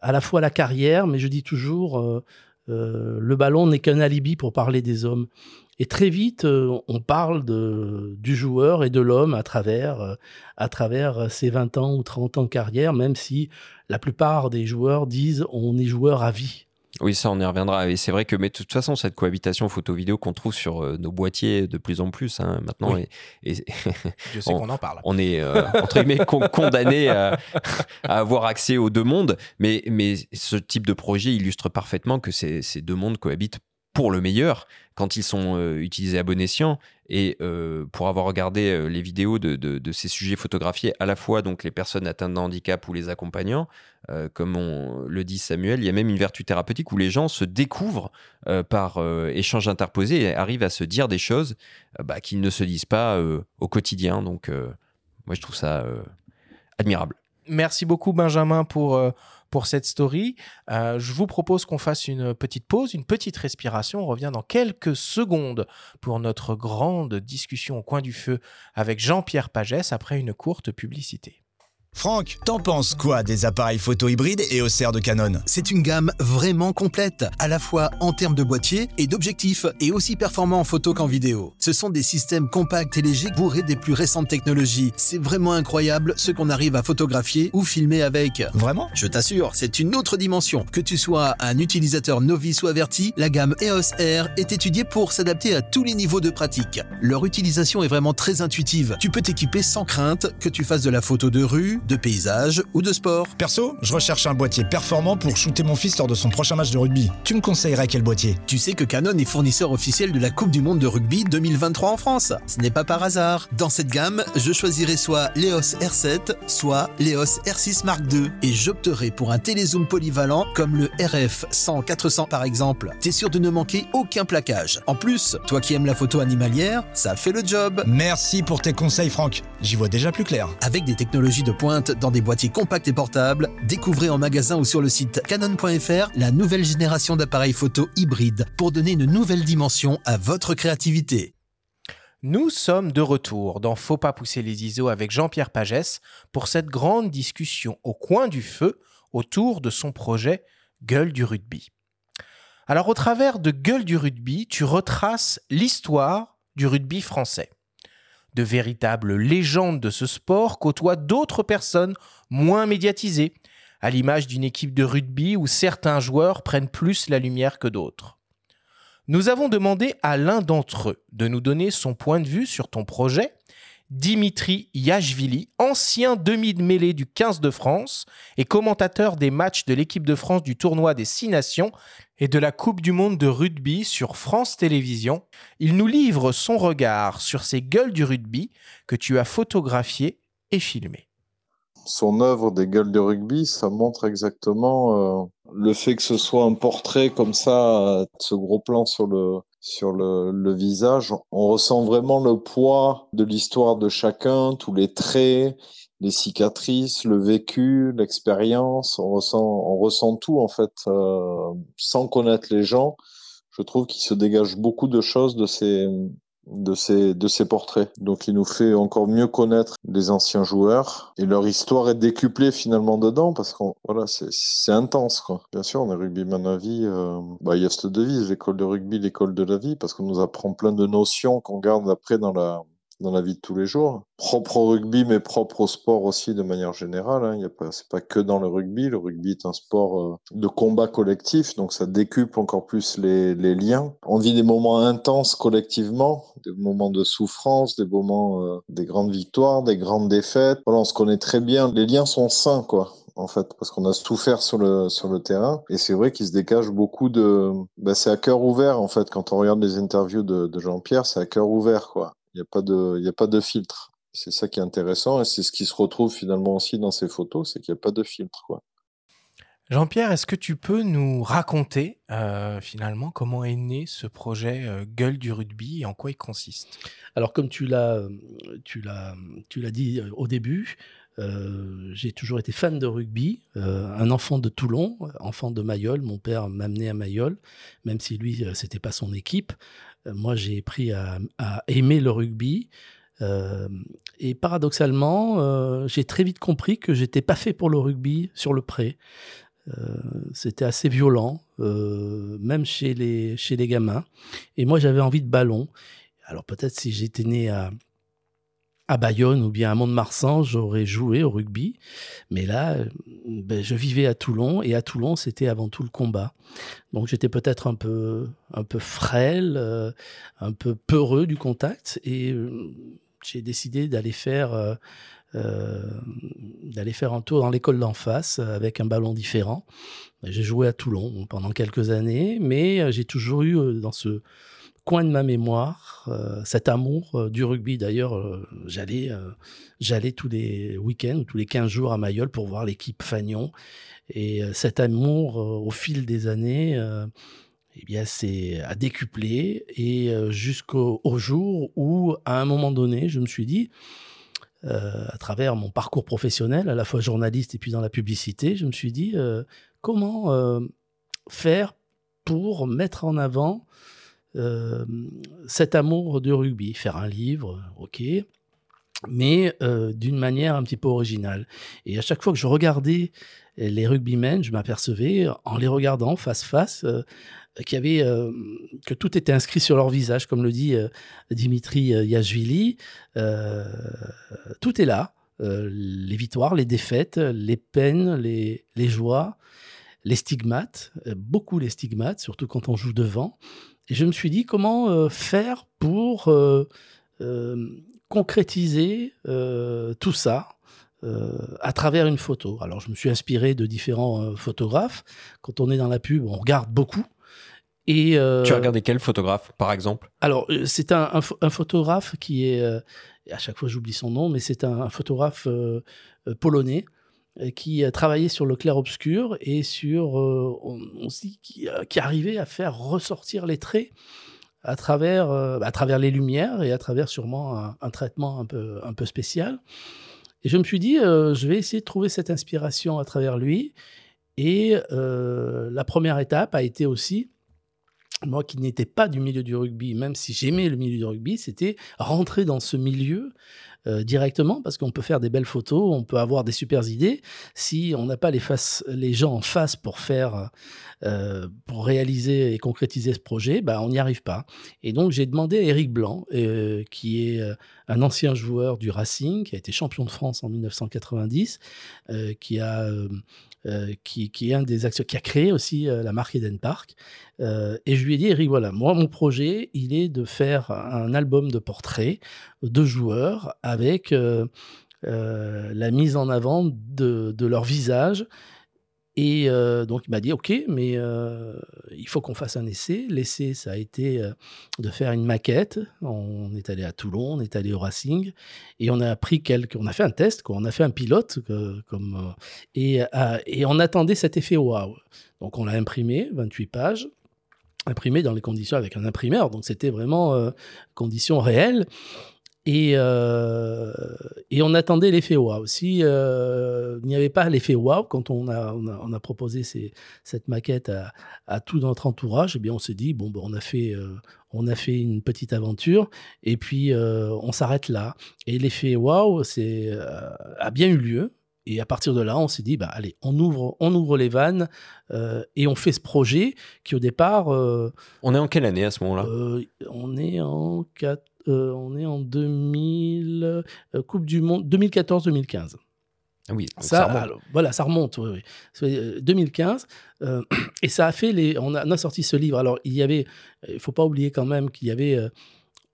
à la fois la carrière, mais je dis toujours, le ballon n'est qu'un alibi pour parler des hommes. Et très vite, euh, on parle de, du joueur et de l'homme à travers, euh, à travers ses 20 ans ou 30 ans de carrière, même si la plupart des joueurs disent on est joueur à vie. Oui, ça, on y reviendra. Et c'est vrai que, mais de toute façon, cette cohabitation photo-vidéo qu'on trouve sur euh, nos boîtiers de plus en plus hein, maintenant, et, je sais qu'on en parle. On est entre guillemets condamné à, à, avoir accès aux deux mondes, mais, mais ce type de projet illustre parfaitement que ces, ces deux mondes cohabitent pour le meilleur quand ils sont euh, utilisés à bon escient. Et euh, pour avoir regardé euh, les vidéos de, ces sujets photographiés, à la fois donc les personnes atteintes de handicap ou les accompagnants, comme on le dit Samuel, il y a même une vertu thérapeutique où les gens se découvrent par échange interposé et arrivent à se dire des choses bah, qu'ils ne se disent pas au quotidien. Donc moi je trouve ça admirable. Merci beaucoup Benjamin pour pour cette story. Euh, je vous propose qu'on fasse une petite pause, une petite respiration. On revient dans quelques secondes pour notre grande discussion au coin du feu avec Jean-Pierre Pagès après une courte publicité. Franck, t'en penses quoi des appareils photo hybrides et OCR de Canon C'est une gamme vraiment complète, à la fois en termes de boîtier et d'objectifs, et aussi performants en photo qu'en vidéo. Ce sont des systèmes compacts et légers bourrés des plus récentes technologies. C'est vraiment incroyable ce qu'on arrive à photographier ou filmer avec. Vraiment? Je t'assure, c'est une autre dimension. Que tu sois un utilisateur novice ou averti, la gamme EOS R est étudiée pour s'adapter à tous les niveaux de pratique. Leur utilisation est vraiment très intuitive. Tu peux t'équiper sans crainte, que tu fasses de la photo de rue, de paysage ou de sport. Perso, je recherche un boîtier performant pour shooter mon fils lors de son prochain match de rugby. Tu me conseillerais quel boîtier? Tu sais que Canon est fournisseur officiel de la Coupe du Monde de rugby 2023 en France. Ce n'est pas par hasard. Dans cette gamme, je choisirai soit l'EOS R7, soit l'EOS R6 Mark II. Et j'opterai pour un télézoom polyvalent comme le RF 100-400 par exemple. T'es sûr de ne manquer aucun plaquage. En plus, toi qui aimes la photo animalière, ça fait le job. Merci pour tes conseils, Franck. J'y vois déjà plus clair. Avec des technologies de pointe dans des boîtiers compacts et portables, découvrez en magasin ou sur le site canon.fr la nouvelle génération d'appareils photo hybrides pour donner une nouvelle dimension à votre créativité. Nous sommes de retour dans Faut pas pousser les ISO avec Jean-Pierre Pagès pour cette grande discussion au coin du feu autour de son projet Gueule du rugby. Alors au travers de Gueule du rugby, tu retraces l'histoire du rugby français. De véritables légendes de ce sport côtoient d'autres personnes moins médiatisées, à l'image d'une équipe de rugby où certains joueurs prennent plus la lumière que d'autres. Nous avons demandé à l'un d'entre eux de nous donner son point de vue sur ton projet, Dimitri Yachvili, ancien demi de mêlée du 15 de France et commentateur des matchs de l'équipe de France du tournoi des Six Nations et de la Coupe du Monde de rugby sur France Télévisions. Il nous livre son regard sur ces gueules du rugby que tu as photographiées et filmées. son œuvre des gueules de rugby, ça montre exactement euh, le fait que ce soit un portrait comme ça, euh, ce gros plan sur le visage. On ressent vraiment le poids de l'histoire de chacun, tous les traits, les cicatrices, le vécu, l'expérience. On ressent on ressent tout en fait, euh, sans connaître les gens. Je trouve qu'il se dégage beaucoup de choses de ces de ces de ces portraits. Donc il nous fait encore mieux connaître les anciens joueurs et leur histoire est décuplée finalement dedans parce qu'on voilà c'est c'est intense quoi. Bien sûr on est rugbyman à vie. euh, bah il y a cette devise l'école de rugby l'école de la vie parce qu'on nous apprend plein de notions qu'on garde après dans la dans la vie de tous les jours. Propre au rugby, mais propre au sport aussi de manière générale. Hein. Il y pas, c'est pas que dans le rugby. Le rugby est un sport euh, de combat collectif, donc ça décuple encore plus les, liens. On vit des moments intenses collectivement, des moments de souffrance, des moments, euh, des grandes victoires, des grandes défaites. Voilà, on se connaît très bien. Les liens sont sains, quoi en fait, parce qu'on a souffert sur le sur le terrain. Et c'est vrai qu'il se dégage beaucoup de. Bah, c'est à cœur ouvert en fait. Quand on regarde les interviews de, de Jean-Pierre, c'est à cœur ouvert quoi. Il n'y a pas de il y a pas de filtre. C'est ça qui est intéressant et c'est ce qui se retrouve finalement aussi dans ces photos, c'est qu'il n'y a pas de filtre quoi. Jean-Pierre, est-ce que tu peux nous raconter euh, finalement comment est né ce projet euh, Gueule du rugby et en quoi il consiste? Alors, comme tu l'as, tu l'as, tu l'as dit euh, au début, euh, j'ai toujours été fan de rugby, euh, un enfant de Toulon, enfant de Mayol. Mon père m'a amené à Mayol, même si lui, c'était pas son équipe. Euh, moi, j'ai appris à, aimer le rugby. Euh, et paradoxalement, euh, j'ai très vite compris que j'étais pas fait pour le rugby sur le pré. C'était assez violent, même chez les, chez les gamins. Et moi, j'avais envie de ballon. Alors peut-être si j'étais né à, à Bayonne ou bien à Mont-de-Marsan, j'aurais joué au rugby. Mais là, ben, je vivais à Toulon et à Toulon, c'était avant tout le combat. Donc j'étais peut-être un peu, un peu frêle, euh, un peu peureux du contact et euh, j'ai décidé d'aller faire, euh, euh, d'aller faire un tour dans l'école d'en face avec un ballon différent. J'ai joué à Toulon pendant quelques années, mais j'ai toujours eu dans ce coin de ma mémoire euh, cet amour euh, du rugby. D'ailleurs, euh, j'allais, j'allais tous les week-ends ou tous les 15 jours à Mayol pour voir l'équipe Fagnon. Et cet amour, au fil des années, eh bien, c'est à décupler et jusqu'au au jour où, à un moment donné, je me suis dit, à travers mon parcours professionnel, à la fois journaliste et puis dans la publicité, je me suis dit comment faire pour mettre en avant euh, cet amour du rugby, faire un livre, ok, mais euh, d'une manière un petit peu originale. Et à chaque fois que je regardais les rugbymen, je m'apercevais, en les regardant face face, euh, qu'il y avait que tout était inscrit sur leur visage, comme le dit Dimitri Yachvili. Euh, tout est là, les victoires, les défaites, les peines, les, les joies, les stigmates, beaucoup les stigmates, surtout quand on joue devant. Et je me suis dit comment euh, faire pour euh, euh, concrétiser tout ça à travers une photo? Alors, je me suis inspiré de différents photographes. Quand on est dans la pub, on regarde beaucoup. Et, tu as regardé quel photographe, par exemple? Alors, c'est un, un, photographe qui est, à chaque fois j'oublie son nom, mais c'est un, photographe polonais qui a travaillé sur le clair-obscur et sur aussi qui, arrivait à faire ressortir les traits à travers, à travers les lumières et à travers sûrement un, un, traitement un peu, un peu spécial. Et je me suis dit, je vais essayer de trouver cette inspiration à travers lui. Et la première étape a été aussi moi qui n'étais pas du milieu du rugby, même si j'aimais le milieu du rugby, c'était rentrer dans ce milieu euh, directement parce qu'on peut faire des belles photos, on peut avoir des super idées. Si on n'a pas les, les gens en face pour faire, euh, pour réaliser et concrétiser ce projet, bah, on n'y arrive pas. Et donc j'ai demandé à Eric Blanc, euh, qui est un ancien joueur du Racing, qui a été champion de France en 1990, qui a euh, qui, est un des acteurs qui a créé aussi euh, la marque Eden Park. Euh, et je lui ai dit, Eric, voilà, moi, mon projet, il est de faire un album de portraits de joueurs avec la mise en avant de, de leur visage et euh, donc il m'a dit ok, mais euh, il faut qu'on fasse un essai. L'essai, ça a été euh, de faire une maquette. On est allé à Toulon, on est allé au Racing, et on a pris quelques, on a fait un test, quoi. on a fait un pilote, comme et, et on attendait cet effet wow. Donc on l'a imprimé, 28 pages imprimé dans les conditions avec un imprimeur, donc c'était vraiment conditions réelles. Et, euh, et on attendait l'effet wow. Si euh, il n'y avait pas l'effet wow, quand on a, on a, proposé ces, cette maquette à, à, tout notre entourage, eh bien on s'est dit, bon, ben, on, a fait, euh, on a fait une petite aventure et puis on s'arrête là. Et l'effet wow c'est, a bien eu lieu. Et à partir de là, on s'est dit, bah, allez, on ouvre, on ouvre les vannes et on fait ce projet qui, au départ. on est en quelle année à ce moment-là? On est en 4. Euh, on est en 2000, euh, Coupe du Monde 2014-2015. Ah oui, ça, remonte. voilà, ça remonte. Oui, 2015, euh, et ça a fait les. On a, sorti ce livre. Alors, il y avait, il faut pas oublier quand même qu'il y avait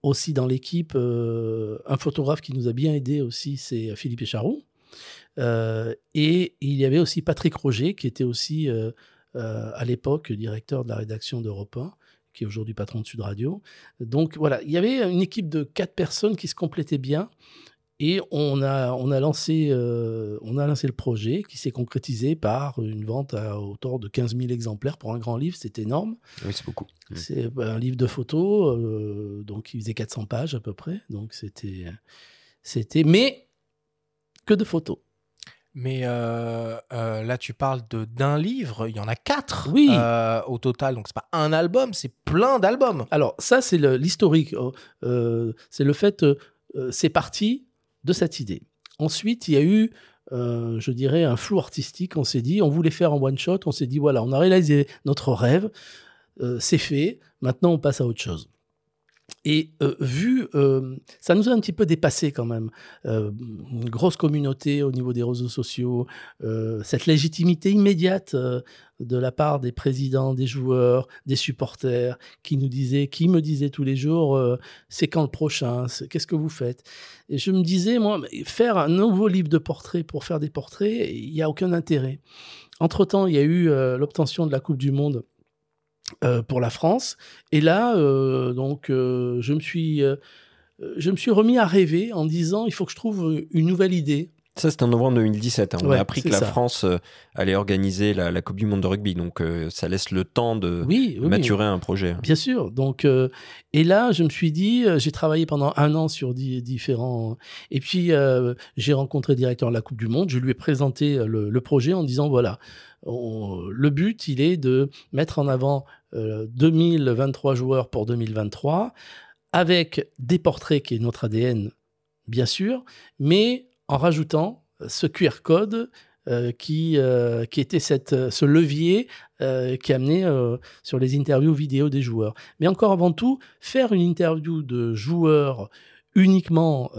aussi dans l'équipe un photographe qui nous a bien aidé aussi, c'est Philippe Écharoux. et il y avait aussi Patrick Roger, qui était aussi à l'époque directeur de la rédaction d'Europe 1 qui est aujourd'hui patron de Sud Radio. Donc voilà, il y avait une équipe de quatre personnes qui se complétait bien. Et on a, on, a lancé, euh, on a lancé le projet qui s'est concrétisé par une vente à hauteur de 15 000 exemplaires pour un grand livre, c'est énorme. Oui, c'est beaucoup. C'est un livre de photos, euh, donc il faisait 400 pages à peu près. Donc c'était. c'était Mais que de photos. Mais euh, euh, là, tu parles de d'un livre, il y en a quatre oui. Euh, au total. Donc, c'est pas un album, c'est plein d'albums. Alors, ça, c'est l'historique. Oh, c'est le fait, c'est parti de cette idée. Ensuite, il y a eu, je dirais, un flou artistique. On s'est dit, on voulait faire en one shot. On s'est dit, voilà, on a réalisé notre rêve. c'est fait. Maintenant, on passe à autre chose. Et euh, vu, euh, ça nous a un petit peu dépassé quand même. Euh, une grosse communauté au niveau des réseaux sociaux, cette légitimité immédiate de la part des présidents, des joueurs, des supporters, qui nous disaient, qui me disaient tous les jours, c'est quand le prochain, qu'est-ce que vous faites? Et je me disais, moi, faire un nouveau livre de portraits pour faire des portraits, il n'y a aucun intérêt. Entre-temps, il y a eu l'obtention de la Coupe du Monde euh, pour la France. Et là, euh, donc, euh, je me suis, je me suis remis à rêver en disant, il faut que je trouve une nouvelle idée. Ça, c'était en novembre 2017. Hein. On a appris que la France allait organiser la, Coupe du Monde de rugby. Donc, ça laisse le temps de maturer un projet. Bien sûr. Donc, et là, je me suis dit, j'ai travaillé pendant un an sur différents. Et puis, j'ai rencontré le directeur de la Coupe du Monde. Je lui ai présenté le projet en disant voilà, le but, il est de mettre en avant 2023 euh, joueurs pour 2023, avec des portraits qui est notre ADN, bien sûr, mais en rajoutant ce QR code euh, qui, euh, qui était cette, ce levier qui amenait sur les interviews vidéo des joueurs. Mais encore avant tout, faire une interview de joueurs uniquement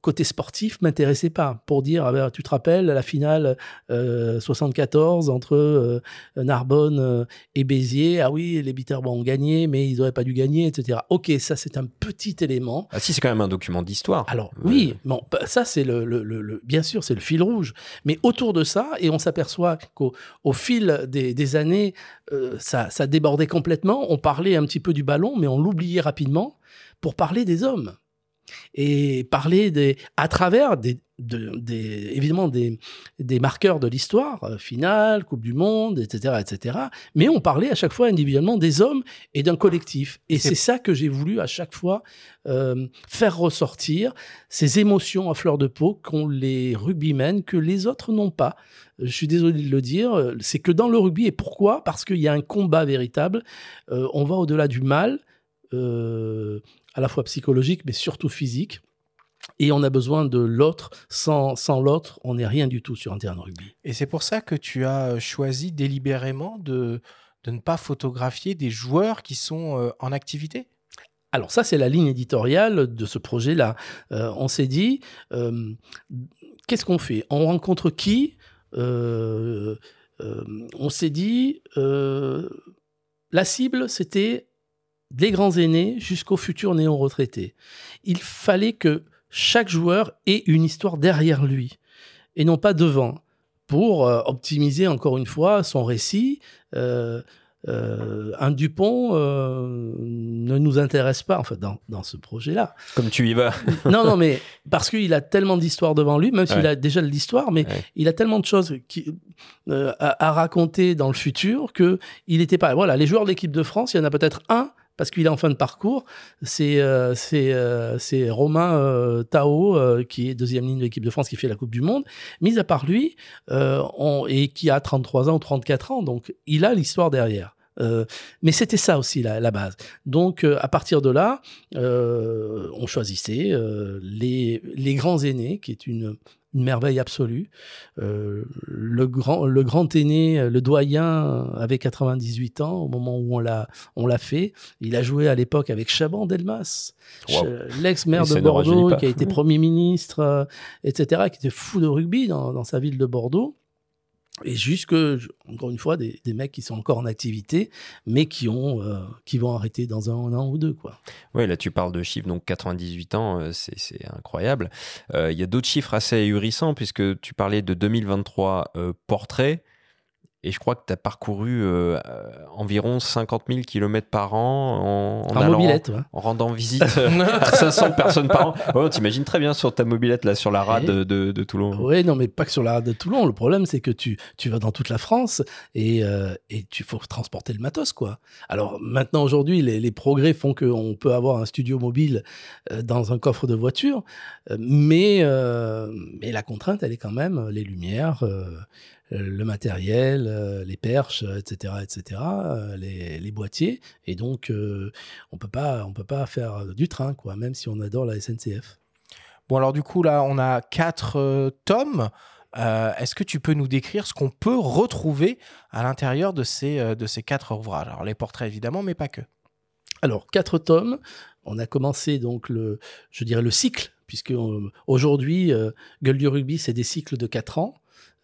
côté sportif m'intéressait pas. Pour dire, ah ben, tu te rappelles la finale 74 entre Narbonne et Béziers. Ah oui, les Bitterbois ont gagné, mais ils n'auraient pas dû gagner, etc. Ok, ça c'est un petit élément. Ah si, c'est quand même un document d'histoire. Alors oui, bon, bah, ça c'est le, le, bien sûr c'est le fil rouge. Mais autour de ça, et on s'aperçoit qu'au au fil des, années, ça, ça débordait complètement. On parlait un petit peu du ballon, mais on l'oubliait rapidement pour parler des hommes et parler des, à travers des, des, évidemment des, des marqueurs de l'histoire, euh, finale, Coupe du Monde, etc., etc. Mais on parlait à chaque fois individuellement des hommes et d'un collectif. Et c'est ça que j'ai voulu à chaque fois euh, faire ressortir, ces émotions à fleur de peau qu'ont les rugbymen, que les autres n'ont pas. Je suis désolé de le dire, c'est que dans le rugby, et pourquoi? Parce qu'il y a un combat véritable, euh, on va au-delà du mal, euh, à la fois psychologique, mais surtout physique. Et on a besoin de l'autre. Sans, sans l'autre, on n'est rien du tout sur un terrain de rugby. Et c'est pour ça que tu as choisi délibérément de, de ne pas photographier des joueurs qui sont euh, en activité? Alors ça, c'est la ligne éditoriale de ce projet-là. Euh, on s'est dit, euh, qu'est-ce qu'on fait? On rencontre qui? On s'est dit, la cible, c'était des grands aînés jusqu'aux futurs néo-retraités. Il fallait que chaque joueur ait une histoire derrière lui et non pas devant pour euh, optimiser encore une fois son récit. Euh, euh, un Dupont ne nous intéresse pas en fait dans, dans ce projet-là. Comme tu y vas. non, non, mais parce qu'il a tellement d'histoires devant lui, même s'il a déjà de l'histoire, mais il a tellement de choses qui, à, à, raconter dans le futur que il n'était pas. Voilà, les joueurs de l'équipe de France, il y en a peut-être un parce qu'il est en fin de parcours. C'est euh, euh, Romain euh, Tao, qui est deuxième ligne de l'équipe de France, qui fait la Coupe du Monde. Mis à part lui, et qui a 33 ans ou 34 ans, donc il a l'histoire derrière. Mais c'était ça aussi la, la base. Donc à partir de là, on choisissait les, les grands aînés, qui est une une merveille absolue. Euh, le, grand, le grand aîné, le doyen, avait 98 ans au moment où on l'a, on l'a fait. Il a joué à l'époque avec Chaban Delmas, l'ex-maire de Bordeaux, qui a été Premier ministre, euh, etc., qui était fou de rugby dans, dans sa ville de Bordeaux et jusque encore une fois des, mecs qui sont encore en activité mais qui euh, vont arrêter dans un, an ou deux quoi. Oui, là tu parles de chiffres donc 98 ans euh, c'est incroyable. Euh, il y a d'autres chiffres assez ahurissants puisque tu parlais de 2023 portraits et je crois que tu as parcouru euh, environ 50 000 km par an en, en, mobilette, en rendant visite à 500 personnes par an. Oh, T'imagines très bien sur ta mobilette, là, sur la rade de, de, Toulon. Oui, non, mais pas que sur la rade de Toulon. Le problème, c'est que tu, tu vas dans toute la France et, euh, et tu faut transporter le matos, quoi. Alors maintenant, aujourd'hui, les, les, progrès font qu'on peut avoir un studio mobile euh, dans un coffre de voiture, mais, mais la contrainte, elle est quand même les lumières euh, le matériel, euh, les perches, etc., etc., euh, les, les boîtiers. Et donc, on peut pas, on peut pas faire du train, quoi, même si on adore la SNCF. Bon, alors du coup, là, on a quatre tomes. Est-ce que tu peux nous décrire ce qu'on peut retrouver à l'intérieur de ces, de ces quatre ouvrages? Alors, les portraits, évidemment, mais pas que. Alors, quatre tomes. On a commencé donc le, je dirais le cycle, puisque aujourd'hui, Gueule du rugby, c'est des cycles de quatre ans.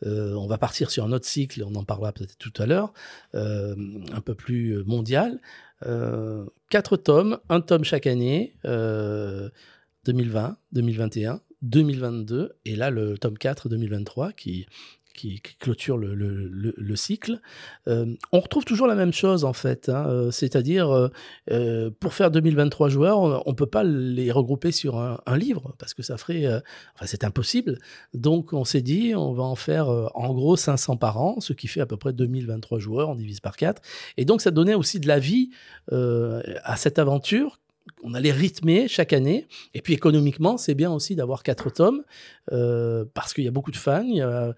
Euh, on va partir sur un autre cycle, on en parlera peut-être tout à l'heure, euh, un peu plus mondial. Euh, quatre tomes, un tome chaque année, 2020, 2021, 2022, et là le tome 4 2023 qui, qui, clôture le, le, cycle. Euh, on retrouve toujours la même chose en fait, hein, euh, c'est-à-dire euh, pour faire 2023 joueurs, on ne peut pas les regrouper sur un, livre parce que ça ferait, enfin c'est impossible. Donc on s'est dit, on va en faire en gros 500 par an, ce qui fait à peu près 2023 joueurs, on divise par 4. Et donc ça donnait aussi de la vie à cette aventure on allait rythmer chaque année. Et puis économiquement, c'est bien aussi d'avoir quatre tomes parce qu'il y a beaucoup de fans.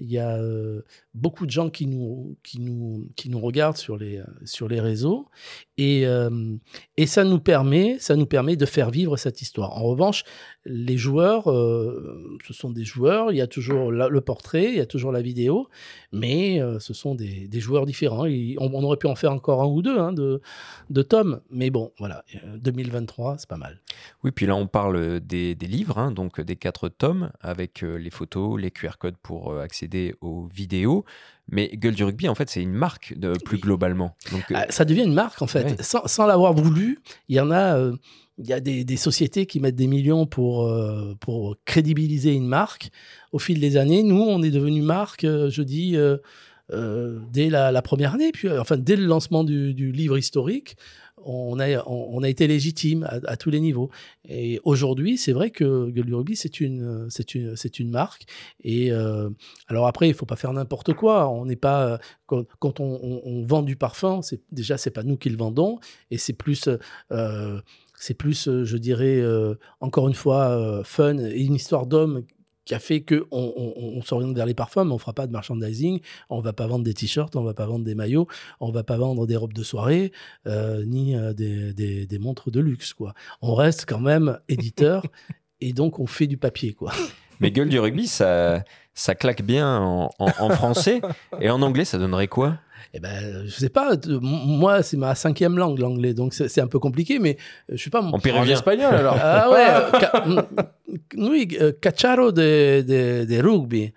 Il y a euh, beaucoup de gens qui nous, qui nous, qui nous regardent sur les, sur les réseaux. Et, euh, et ça, nous permet, ça nous permet de faire vivre cette histoire. En revanche, les joueurs, euh, ce sont des joueurs, il y a toujours le portrait, il y a toujours la vidéo, mais euh, ce sont des, des joueurs différents. on, aurait pu en faire encore un ou deux hein, de, de tomes, mais bon, voilà, 2023, c'est pas mal. Oui, puis là, on parle des, des livres, hein, donc des quatre tomes, avec les photos, les QR codes pour accéder aux vidéos. Mais Gueule du rugby, en fait, c'est une marque de, plus globalement. Donc, ah, ça devient une marque, en fait. Sans, sans l'avoir voulu, il y en a il y a des, sociétés qui mettent des millions pour, euh, pour crédibiliser une marque. Au fil des années, nous, on est devenu marque, euh, je dis, euh, dès la, première année, puis, enfin, dès le lancement du, livre historique, on a, on, a été légitime à, tous les niveaux. Et aujourd'hui, c'est vrai que Gueule Rugby, c'est une, c'est une, c'est une marque. Et alors après, il faut pas faire n'importe quoi. On n'est pas quand, on, vend du parfum, c'est déjà c'est pas nous qui le vendons, et c'est plus c'est plus, euh, je dirais, euh, encore une fois, euh, fun et une histoire d'homme qui a fait qu'on on, s'oriente vers les parfums, mais on ne fera pas de merchandising, on ne va pas vendre des t-shirts, on ne va pas vendre des maillots, on ne va pas vendre des robes de soirée, ni des, montres de luxe. Quoi. On reste quand même éditeur et donc on fait du papier. Quoi. Mais Gueule du rugby, ça, ça claque bien en français. Et en anglais, ça donnerait quoi? Eh ben, je sais pas. Moi, c'est ma cinquième langue, l'anglais, donc c'est un peu compliqué, mais euh, je sais pas. En péruvien. espagnol, alors. Ah ouais. Euh, oui, euh, cacharo de, de, de rugby.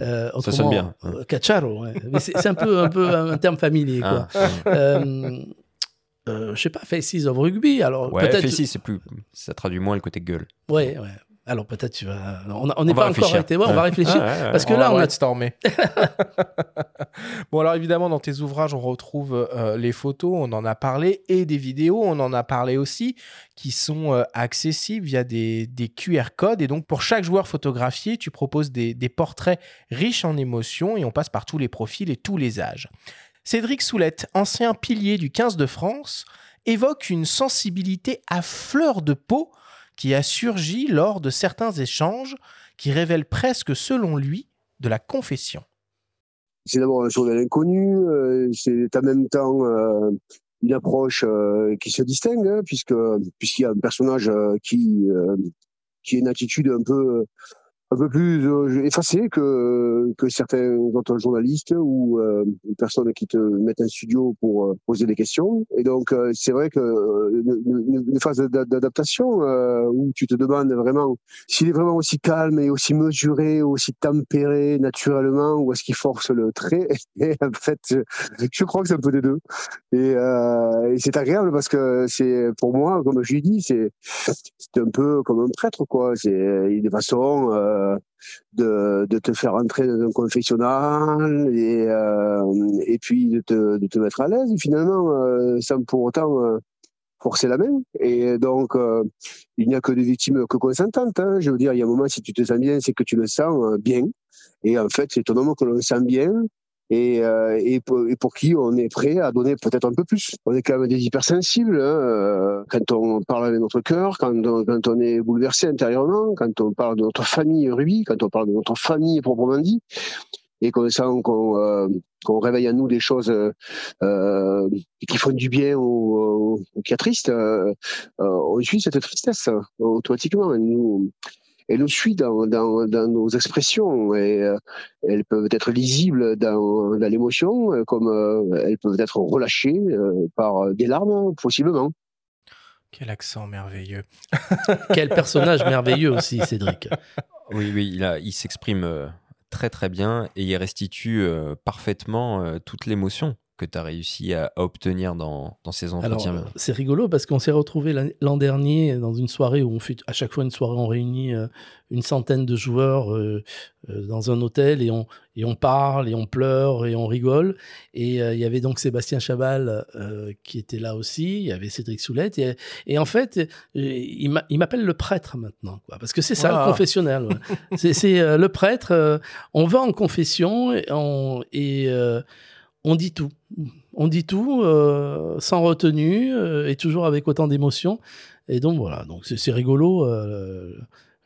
Euh, ça sonne bien. Cacharo, ouais. c'est un peu, un peu un terme familier, quoi. Ah. je sais pas, Faces of Rugby. Alors, ouais, peut-être. Faces, c'est plus. Ça traduit moins le côté gueule. Ouais, ouais. Alors peut-être tu vas. On n'est pas encore arrêté. on va réfléchir. parce que là, on a stormé. bon, alors évidemment, dans tes ouvrages, on retrouve euh, les photos, on en a parlé, et des vidéos, on en a parlé aussi, qui sont euh, accessibles via des, QR codes. Et donc, pour chaque joueur photographié, tu proposes des, des portraits riches en émotions et on passe par tous les profils et tous les âges. Cédric Soulette, ancien pilier du 15 de France, évoque une sensibilité à fleur de peau qui a surgi lors de certains échanges qui révèlent presque, selon lui, de la confession. C'est d'abord un journal inconnu, euh, c'est en même temps euh, une approche euh, qui se distingue, hein, puisque puisqu'il y a un personnage qui qui a une attitude un peu un peu plus euh, effacé que que certains autres journalistes ou euh, personnes qui te mettent un studio pour euh, poser des questions. Et donc euh, c'est vrai que une, une phase d'adaptation où tu te demandes vraiment s'il est vraiment aussi calme et aussi mesuré, aussi tempéré naturellement, ou est-ce qu'il force le trait. Et en fait, je, crois que c'est un peu des deux. Et, et c'est agréable parce que c'est pour moi, comme je l'ai dit, c'est c'est un peu comme un prêtre quoi. C'est une façon euh, de, te faire entrer dans un confessionnal et, euh, puis de te, mettre à l'aise finalement euh, sans pour autant forcer la main. Et donc, il n'y a que des victimes que consentantes. Hein. Je veux dire, il y a un moment, si tu te sens bien, c'est que tu le sens bien. Et en fait, c'est étonnamment que l'on sent bien et, euh, et, pour, et, pour, qui on est prêt à donner peut-être un peu plus. On est quand même des hypersensibles hein, euh, quand on parle avec notre cœur, quand on, quand on est bouleversé intérieurement, quand on parle de notre famille rubis, quand on parle de notre famille proprement dit, et qu'on sent qu'on euh, qu'on réveille à nous des choses euh, qui font du bien ou, ou qui attristent, euh, on suit cette tristesse automatiquement. Nous, elle nous suit dans, dans, dans nos expressions et euh, elles peuvent être lisibles dans, dans l'émotion euh, comme euh, elles peuvent être relâchées par des larmes possiblement. Quel accent merveilleux. Quel personnage merveilleux aussi, Cédric. Oui, oui, il, a, il s'exprime très très bien et il restitue parfaitement toute l'émotion que tu as réussi à, obtenir dans, dans ces entretiens C'est rigolo parce qu'on s'est retrouvé l'an dernier dans une soirée où on fait à chaque fois une soirée, on réunit euh, une centaine de joueurs euh, euh, dans un hôtel et on, et on parle et on pleure et on rigole. Et il y avait donc Sébastien Chabal qui était là aussi, il y avait Cédric Soulette. Et, et en fait, il m'appelle le prêtre maintenant, quoi, parce que c'est ça le ah. confessionnel. c'est le prêtre, on va en confession et, on, et on dit tout. On dit tout euh, sans retenue euh, et toujours avec autant d'émotion. Et donc voilà, donc c'est rigolo euh,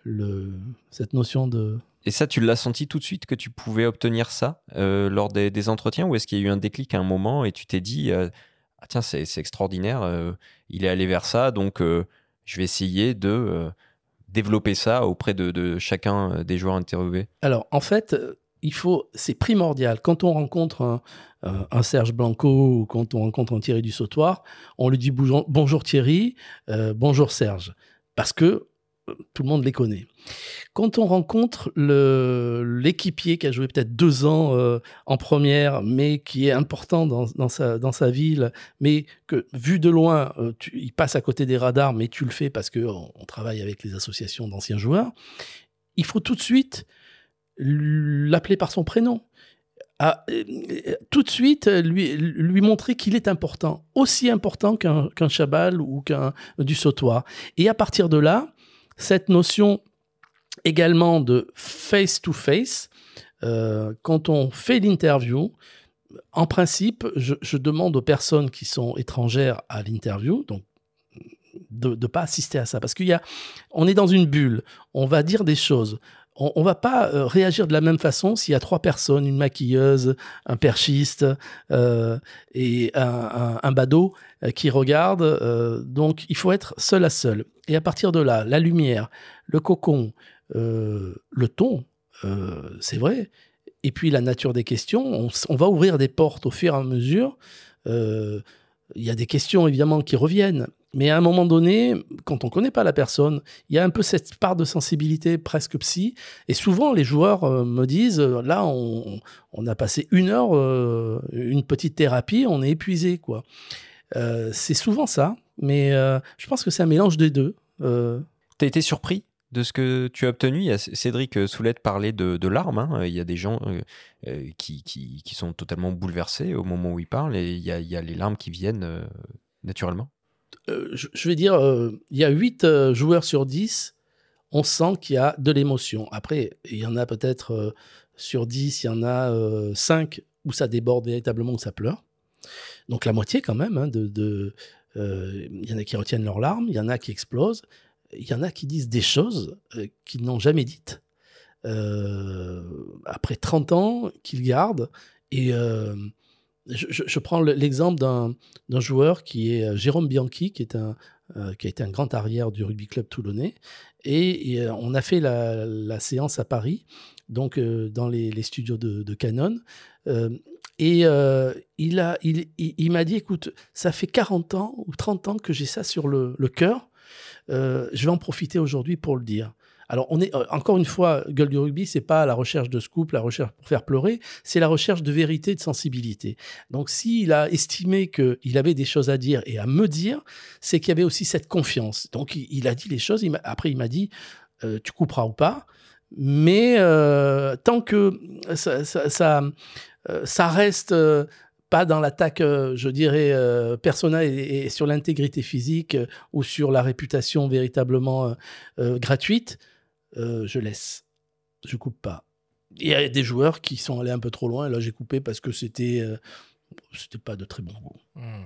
le, cette notion de, Et ça, tu l'as senti tout de suite que tu pouvais obtenir ça lors des, entretiens ou est-ce qu'il y a eu un déclic à un moment et tu t'es dit ah, tiens, c'est extraordinaire, il est allé vers ça, donc je vais essayer de développer ça auprès de, chacun des joueurs interviewés? Alors, en fait, il faut, c'est primordial. Quand on rencontre un, Serge Blanco ou quand on rencontre un Thierry du Sautoir, on lui dit bonjour Thierry, bonjour Serge. Parce que tout le monde les connaît. Quand on rencontre l'équipier qui a joué peut-être deux ans euh, en première, mais qui est important dans, sa, ville, mais que vu de loin, euh, il passe à côté des radars, mais tu le fais parce qu'on on travaille avec les associations d'anciens joueurs, il faut tout de suite l'appeler par son prénom. Tout de suite lui, lui montrer qu'il est important, aussi important qu'un Chabal ou qu'un du Sautoir. Et à partir de là, cette notion également de face-to-face, euh, quand on fait l'interview, en principe, je, demande aux personnes qui sont étrangères à l'interview, donc de ne pas assister à ça, parce qu'il y a, on est dans une bulle, on va dire des choses, on, ne va pas euh, réagir de la même façon s'il y a trois personnes, une maquilleuse, un perchiste euh, et un, badaud euh, qui regardent. donc, il faut être seul à seul. Et à partir de là, la lumière, le cocon, le ton, c'est vrai. Et puis la nature des questions, on, on, va ouvrir des portes au fur et à mesure. Il y a des questions évidemment qui reviennent. Mais à un moment donné, quand on ne connaît pas la personne, il y a un peu cette part de sensibilité presque psy. Et souvent, les joueurs euh, me disent, euh, là, on, a passé une heure, euh, une petite thérapie, on est épuisé. quoi. c'est souvent ça, mais je pense que c'est un mélange des deux. Tu as été surpris de ce que tu as obtenu? Il y a Cédric Soulette parlait de, larmes. Hein. Il y a des gens qui, sont totalement bouleversés au moment où ils parlent et il y a les larmes qui viennent naturellement. Euh, je, vais dire, euh, il y a 8 euh, joueurs sur 10, on sent qu'il y a de l'émotion. Après, il y en a peut-être sur 10, il y en a 5 où ça déborde véritablement, où ça pleure. Donc la moitié quand même. Hein, de, il y en a qui retiennent leurs larmes, il y en a qui explosent, il y en a qui disent des choses qu'ils n'ont jamais dites. après 30 ans, qu'ils gardent. Et je, prends l'exemple d'un joueur qui est euh, Jérôme Bianchi, qui, est un, euh, a été un grand arrière du rugby club toulonnais. Et, euh, on a fait la, séance à Paris, donc dans les, studios de, Canon. et il m'a il, il, m'a dit, écoute, ça fait 40 ans ou 30 ans que j'ai ça sur le, le cœur. je vais en profiter aujourd'hui pour le dire. Alors, on est euh, encore une fois, Gueule du rugby, c'est pas la recherche de scoop, la recherche pour faire pleurer, c'est la recherche de vérité, de sensibilité. Donc, s'il a estimé qu'il avait des choses à dire et à me dire, c'est qu'il y avait aussi cette confiance. Donc, il, a dit les choses. après, il m'a dit, euh, tu couperas ou pas. Mais euh, tant que ça, ça, reste pas dans l'attaque, je dirais, personnelle et, sur l'intégrité physique ou sur la réputation véritablement gratuite, euh, je laisse. Je coupe pas. Il y a des joueurs qui sont allés un peu trop loin. Et là, j'ai coupé parce que c'était euh, pas de très bon goût. Hmm.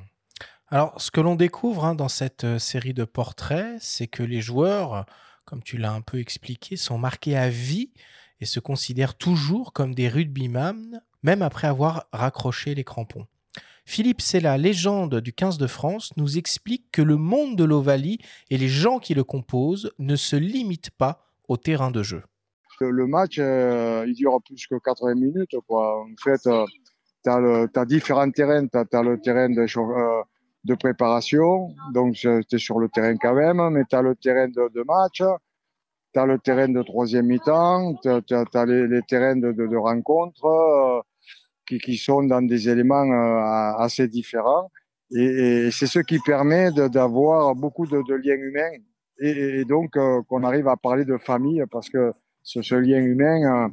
Alors, ce que l'on découvre hein, dans cette euh, série de portraits, c'est que les joueurs, comme tu l'as un peu expliqué, sont marqués à vie et se considèrent toujours comme des rugbyman, même après avoir raccroché les crampons. Philippe Sella, légende du 15 de France, nous explique que le monde de l'Ovalie et les gens qui le composent ne se limitent pas au terrain de jeu Le match, euh, il dure plus que 80 minutes. En fait, euh, tu as, différents terrains. Tu as, le terrain de, euh, préparation, donc tu es sur le terrain quand même, mais tu as le terrain de, match, tu as le terrain de troisième mi-temps, tu as, les, terrains de, de, rencontre qui, qui, sont dans des éléments assez différents. Et c'est ce qui permet d'avoir beaucoup de, liens humains et, donc euh, qu'on arrive à parler de famille parce que ce, lien humain, euh,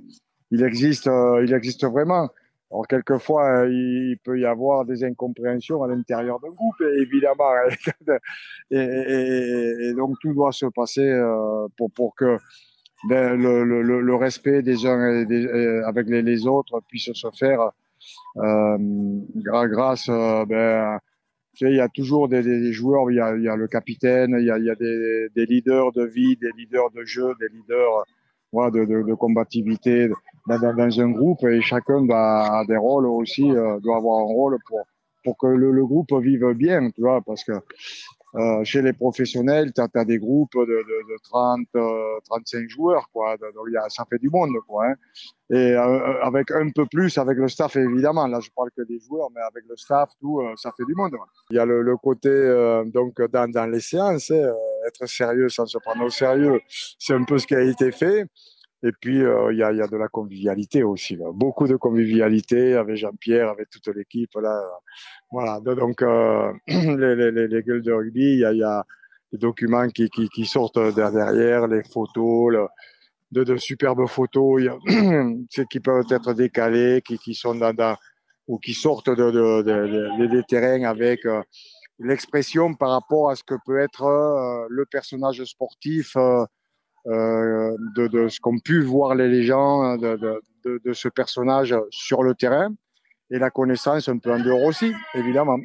il existe, euh, il existe vraiment. Alors quelquefois, il peut y avoir des incompréhensions à l'intérieur d'un groupe, évidemment, et, donc tout doit se passer pour pour que ben, le, le, le, respect des uns avec les, les, autres puisse se faire euh, grâce ben, il y a toujours des, joueurs, il y a, il y a, le capitaine, il y a, il y a des, des, leaders de vie, des leaders de jeu, des leaders voilà, de, de, de combativité dans, dans, dans, un groupe. Et chacun a des rôles aussi, euh, doit avoir un rôle pour, pour que le, le, groupe vive bien, tu vois, parce que euh, chez les professionnels, tu as, des groupes de, de, de 30, euh, 35 joueurs, quoi. Donc, y a, ça fait du monde, quoi. Hein. Et euh, avec un peu plus, avec le staff, évidemment. Là, je parle que des joueurs, mais avec le staff, tout, euh, ça fait du monde. Il y a le, le côté, euh, donc, dans, dans les séances, hein, être sérieux sans se prendre au sérieux, c'est un peu ce qui a été fait. Et puis, il euh, y, a, y, a, de la convivialité aussi. Beaucoup de convivialité avec Jean-Pierre, avec toute l'équipe. Là. Voilà. Donc, euh, les, les, les, gueules de rugby, il y a, y des documents qui, sortent derrière, les photos, de, superbes photos y qui peuvent être décalées, qui, sont dans, ou qui sortent de, de, de, des terrains avec euh, l'expression par rapport à ce que peut être le personnage sportif. Euh, euh, de, de, ce qu'ont pu voir les gens de, de, de, ce personnage sur le terrain et la connaissance un peu en dehors aussi, évidemment.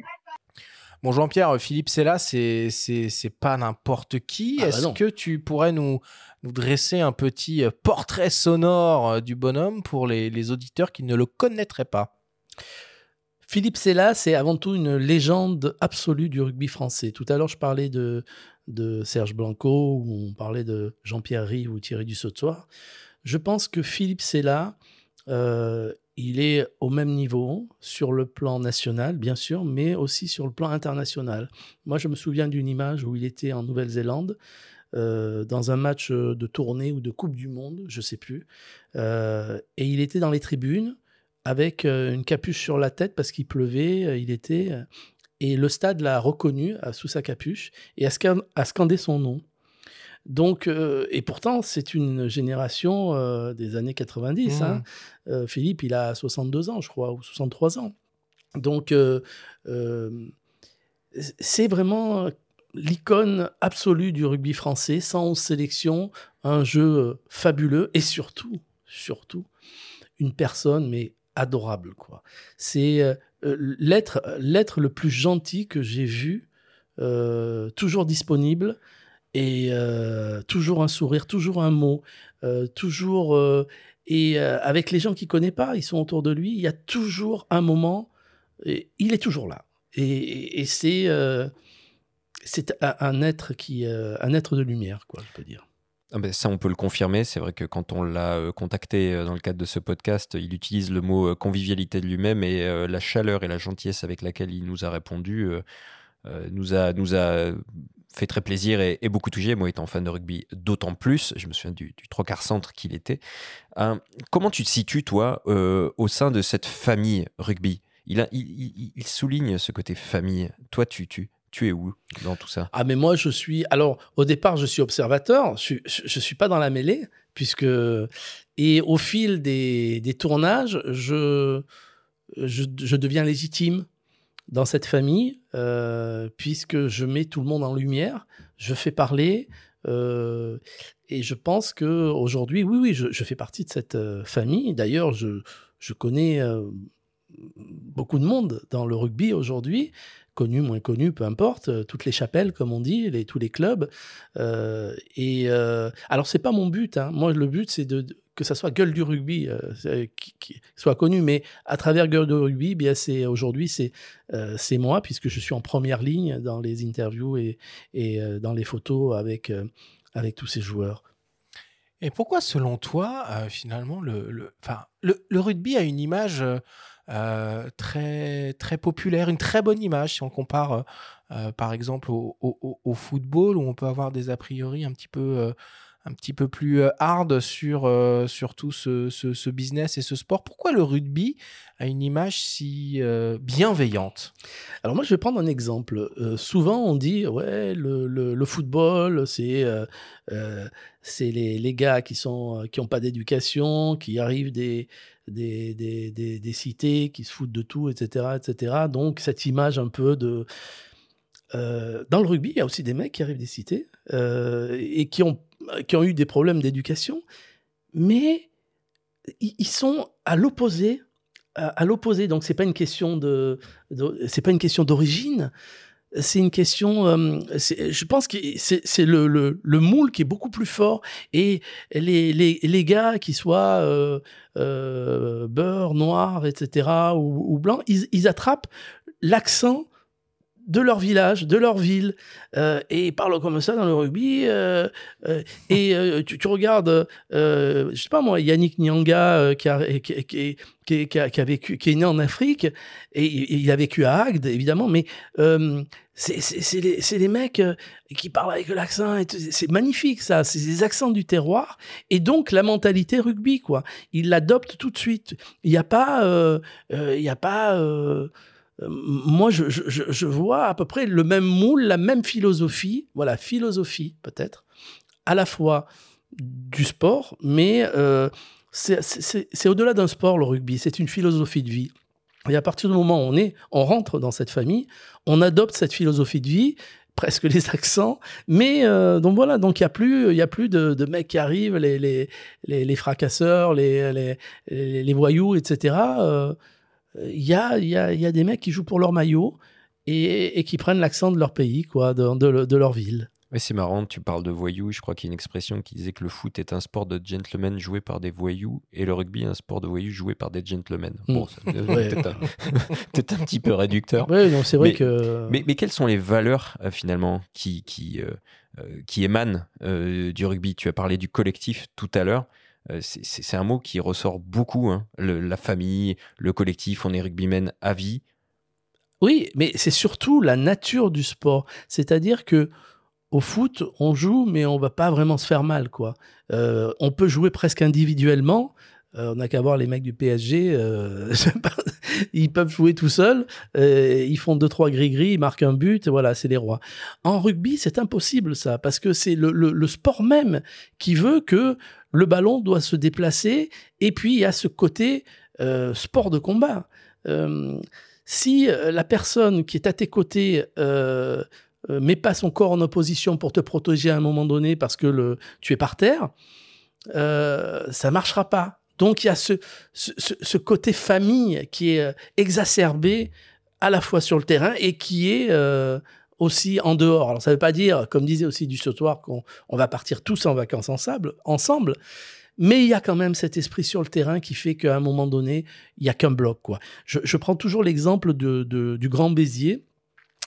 Bon, Jean-Pierre, Philippe là c'est c'est pas n'importe qui. Ah Est-ce bah que tu pourrais nous, nous dresser un petit portrait sonore euh, du bonhomme pour les, les auditeurs qui ne le connaîtraient pas? Philippe Sella, c'est avant tout une légende absolue du rugby français. Tout à l'heure, je parlais de, de Serge Blanco, ou on parlait de Jean-Pierre Rive ou Thierry Dussautoir. Je pense que Philippe Sella, euh, il est au même niveau sur le plan national, bien sûr, mais aussi sur le plan international. Moi, je me souviens d'une image où il était en Nouvelle-Zélande. Euh, dans un match de tournée ou de Coupe du Monde, je sais plus. Euh, et il était dans les tribunes avec une capuche sur la tête parce qu'il pleuvait, il était et le stade l'a reconnu sous sa capuche et a, scandé son nom. Donc, euh, et pourtant, c'est une génération euh, des années 90. Mmh. Hein. Euh, Philippe, il a 62 ans, je crois, ou 63 ans. Donc, c'est vraiment l'icône absolue du rugby français, sans sélection, un jeu fabuleux et surtout, surtout, une personne, mais adorable, quoi. C'est euh, l'être, l'être le plus gentil que j'ai vu, euh, toujours disponible et euh, toujours un sourire, toujours un mot, toujours et avec les gens qu'il connaît pas, ils sont autour de lui, il y a toujours un moment, il est toujours là. Et, c'est c'est un être qui un être de lumière, quoi, je peux dire. Ah ça, on peut le confirmer. C'est vrai que quand on l'a euh, contacté euh, dans le cadre de ce podcast, il utilise le mot euh, convivialité de lui-même et la chaleur et la gentillesse avec laquelle il nous a répondu nous, a, fait très plaisir et, beaucoup touché. Moi, étant fan de rugby, d'autant plus. Je me souviens du, du trois quarts centre qu'il était. comment tu te situes, toi, au sein de cette famille rugby? Il, il, souligne ce côté famille. Toi, tu, tu, tu es où dans tout ça? Ah, mais moi, je suis. Alors, au départ, je suis observateur. Je ne suis pas dans la mêlée, puisque. Et au fil des, des tournages, je, je, je, deviens légitime dans cette famille, euh, puisque je mets tout le monde en lumière, je fais parler. Euh, et je pense que aujourd'hui, oui, oui, je, je, fais partie de cette euh, famille. D'ailleurs, je, je connais beaucoup de monde dans le rugby aujourd'hui connu, moins connu, peu importe, euh, toutes les chapelles, comme on dit, tous les clubs. Euh, et euh, alors, c'est pas mon but. Hein. Moi, le but, c'est de, que ça soit gueule du rugby euh, qui, soit connu, mais à travers gueule du rugby, bien c'est aujourd'hui c'est c'est moi puisque je suis en première ligne dans les interviews et, dans les photos avec avec tous ces joueurs. Et pourquoi, selon toi, finalement, le, le, le, le, rugby a une image euh, très, très populaire, une très bonne image si on compare euh, euh, par exemple au, football où on peut avoir des a priori un petit peu un petit peu plus hard sur, sur tout ce, ce, business et ce sport. Pourquoi le rugby a une image si bienveillante? Alors moi, je vais prendre un exemple. Souvent, on dit, ouais, le, le, le football, c'est c'est les, les, gars qui sont qui n'ont pas d'éducation, qui arrivent des, des, des, des, cités, qui se foutent de tout, etc., etc. Donc, cette image un peu de... dans le rugby, il y a aussi des mecs qui arrivent des cités et qui ont qui ont eu des problèmes d'éducation, mais ils sont à l'opposé. À l'opposé, donc c'est pas une question de, pas une question d'origine. C'est une question. euh, je pense que c'est le, le, le moule qui est beaucoup plus fort et les, gars qui soient euh, euh, beurre, noir, etc. ou, blanc, ils attrapent l'accent de leur village, de leur ville, euh, et ils parlent comme ça dans le rugby. euh, euh, et tu, regardes, je sais pas moi, Yannick Nyanga qui, a, qui, qui- qui- a, vécu, qui est né en Afrique, et, il a vécu à Agde, évidemment, mais c'est les, les mecs qui parlent avec l'accent, c'est magnifique ça, c'est des accents du terroir, et donc la mentalité rugby, quoi. Ils l'adoptent tout de suite. Il n'y a pas... il y a pas moi, je, vois à peu près le même moule, la même philosophie, voilà, philosophie peut-être, à la fois du sport, mais euh, c'est- au-delà d'un sport, le rugby, c'est une philosophie de vie. Et à partir du moment où on est, on rentre dans cette famille, on adopte cette philosophie de vie, presque les accents, mais euh, donc voilà, donc il y a plus, a plus de, mecs qui arrivent, les les, les, fracasseurs, les, les, voyous, etc. Euh, il y a, y, a, y a des mecs qui jouent pour leur maillot et, et qui prennent l'accent de leur pays, quoi, de, de, de leur ville. C'est marrant, tu parles de voyous. Je crois qu'il y a une expression qui disait que le foot est un sport de gentlemen joué par des voyous et le rugby un sport de voyous joué par des gentlemen. Mm. Bon, c'est Ouais. peut-être un, petit peu réducteur. C'est vrai Mais- que. Mais, mais quelles sont les valeurs euh, finalement qui, qui, euh, euh, qui émanent euh, du rugby? Tu as parlé du collectif tout à l'heure. Euh, c'est- un mot qui ressort beaucoup. hein. La famille, le collectif, on est rugbymen à vie. Oui, mais c'est surtout la nature du sport. C'est-à-dire que au foot, on joue, mais on va pas vraiment se faire mal, quoi. Euh, on peut jouer presque individuellement. Euh, on n'a qu'à voir les mecs du PSG. euh, ils peuvent jouer tout seuls. euh, ils font deux trois gris-gris, ils marquent un but. Voilà, c'est les rois. En rugby, c'est impossible ça, parce que c'est le, sport même qui veut que le ballon doit se déplacer. Et puis il y a ce côté sport de combat. Si la personne qui est à tes côtés euh, met pas son corps en opposition pour te protéger à un moment donné parce que tu es par terre, ça marchera pas. Donc il y a ce, ce, côté famille qui est euh, exacerbé à la fois sur le terrain et qui est euh, aussi en dehors. Alors ça veut pas dire, comme disait aussi du sautoir, qu'on on va partir tous en vacances ensemble, ensemble. Mais il y a quand même cet esprit sur le terrain qui fait qu'à un moment donné, il y a qu'un bloc. Je, prends toujours l'exemple de, du Grand Béziers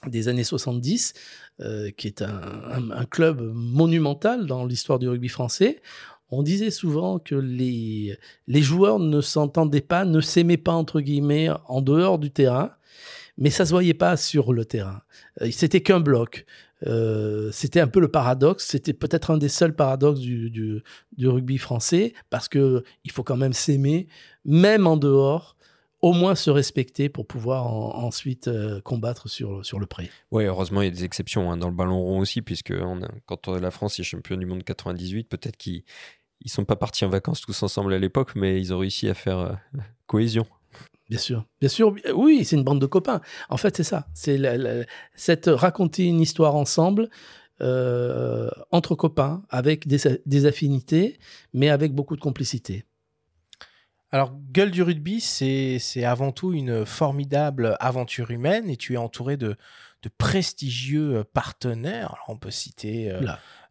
des années 70, euh, qui est un club monumental dans l'histoire du rugby français. On disait souvent que les, les joueurs ne s'entendaient pas, ne s'aimaient pas, entre guillemets, en dehors du terrain, mais ça se voyait pas sur le terrain. Euh, C'était qu'un bloc. Euh, c'était un peu le paradoxe. C'était peut-être un des seuls paradoxes du, du, rugby français, parce que il faut quand même s'aimer, même en dehors, au moins se respecter pour pouvoir en- ensuite euh, combattre sur, sur le pré. Ouais, heureusement, il y a des exceptions hein, dans le ballon rond aussi, puisque on quand euh, la France est champion du monde 98, peut-être qu'ils ils sont pas partis en vacances tous ensemble à l'époque, mais ils ont réussi à faire euh, cohésion. Bien sûr, bien sûr, euh, oui, c'est une bande de copains. En fait, c'est ça. C'est la- la- cette raconter une histoire ensemble euh, entre copains, avec des, des affinités, mais avec beaucoup de complicité. Alors, Gueule du rugby, c'est c'est avant tout une formidable aventure humaine et tu es entouré de, de prestigieux euh, partenaires. Alors, on peut citer euh, euh,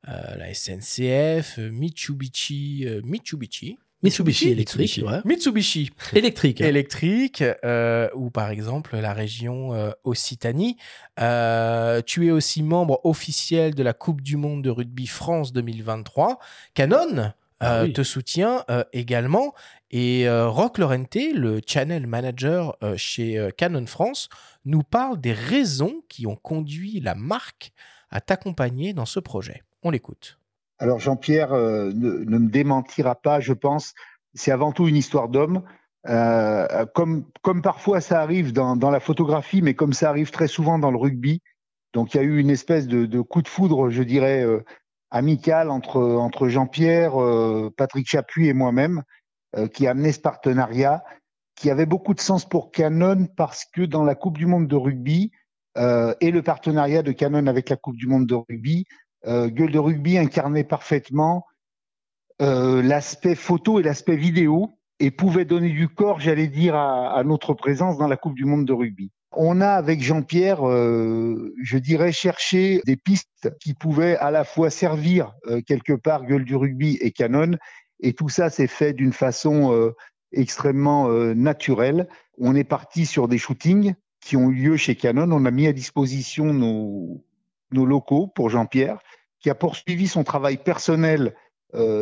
la SNCF, euh, Mitsubishi, euh, Mitsubishi, Mitsubishi électrique, ouais. Mitsubishi Électrique. électrique, euh, ou par exemple la région euh, Occitanie. Euh, tu es aussi membre officiel de la Coupe du Monde de rugby France 2023. Canon Ah euh, oui. te soutient euh, également. Et euh, Rock Lorente, le channel manager euh, chez euh, Canon France, nous parle des raisons qui ont conduit la marque à t'accompagner dans ce projet. On l'écoute. Alors Jean-Pierre euh, ne, me démentira pas, je pense. C'est avant tout une histoire d'homme. Euh, comme, parfois ça arrive dans, la photographie, mais comme ça arrive très souvent dans le rugby. Donc il y a eu une espèce de, coup de foudre, je dirais, euh, amical entre, Jean-Pierre, euh, Patrick Chapuis et moi-même, qui a amené ce partenariat, qui avait beaucoup de sens pour Canon parce que dans la Coupe du Monde de rugby et le partenariat de Canon avec la Coupe du Monde de rugby, Gueule de rugby incarnait parfaitement euh, l'aspect photo et l'aspect vidéo et pouvait donner du corps, j'allais dire, à, à notre présence dans la Coupe du Monde de rugby. On a avec Jean-Pierre, euh, je dirais, cherché des pistes qui pouvaient à la fois servir euh, quelque part Gueule du rugby et Canon, et tout ça s'est fait d'une façon euh, extrêmement naturelle. On est parti sur des shootings qui ont eu lieu chez Canon. On a mis à disposition nos, nos locaux pour Jean-Pierre, qui a poursuivi son travail personnel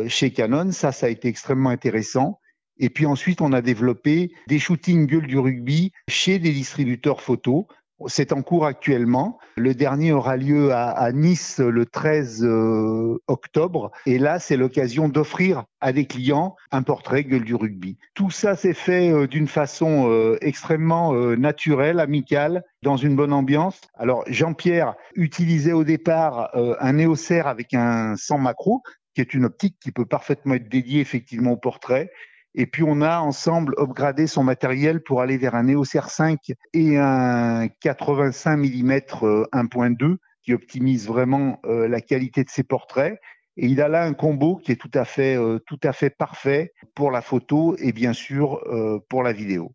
chez Canon. Ça, ça a été extrêmement intéressant. Et puis ensuite, on a développé des shootings gueule du rugby chez des distributeurs photos. C'est en cours actuellement. Le dernier aura lieu à, Nice le 13 euh, octobre. Et là, c'est l'occasion d'offrir à des clients un portrait gueule du rugby. Tout ça s'est fait euh, d'une façon euh, extrêmement naturelle, amicale, dans une bonne ambiance. Alors, Jean-Pierre utilisait au départ un néocère avec un 100 macro, qui est une optique qui peut parfaitement être dédiée effectivement au portrait. Et puis on a ensemble upgradé son matériel pour aller vers un EOS R5 et un 85 mm 1.2 qui optimise vraiment euh, la qualité de ses portraits. Et il a là un combo qui est tout à fait, euh, tout à fait parfait pour la photo et bien sûr euh, pour la vidéo.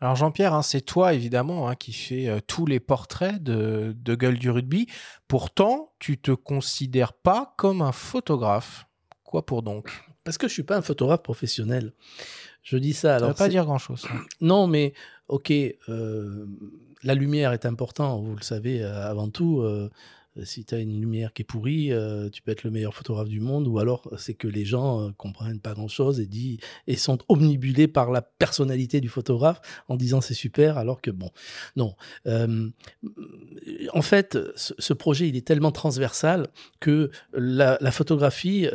Alors Jean-Pierre, hein, c'est toi évidemment hein, qui fais tous les portraits de, de Gueule du rugby. Pourtant, tu te considères pas comme un photographe. Quoi pour donc? Parce que je suis pas un photographe professionnel. Je dis ça. Alors, ça veut pas dire grand-chose. Non, mais ok, euh, la lumière est importante, vous le savez euh, avant tout. Euh, si tu as une lumière qui est pourrie, tu peux être le meilleur photographe du monde, ou alors c'est que les gens comprennent pas grand-chose et, dit, et sont omnibulés par la personnalité du photographe en disant c'est super, alors que bon, non. en fait, ce, projet, il est tellement transversal que la, la photographie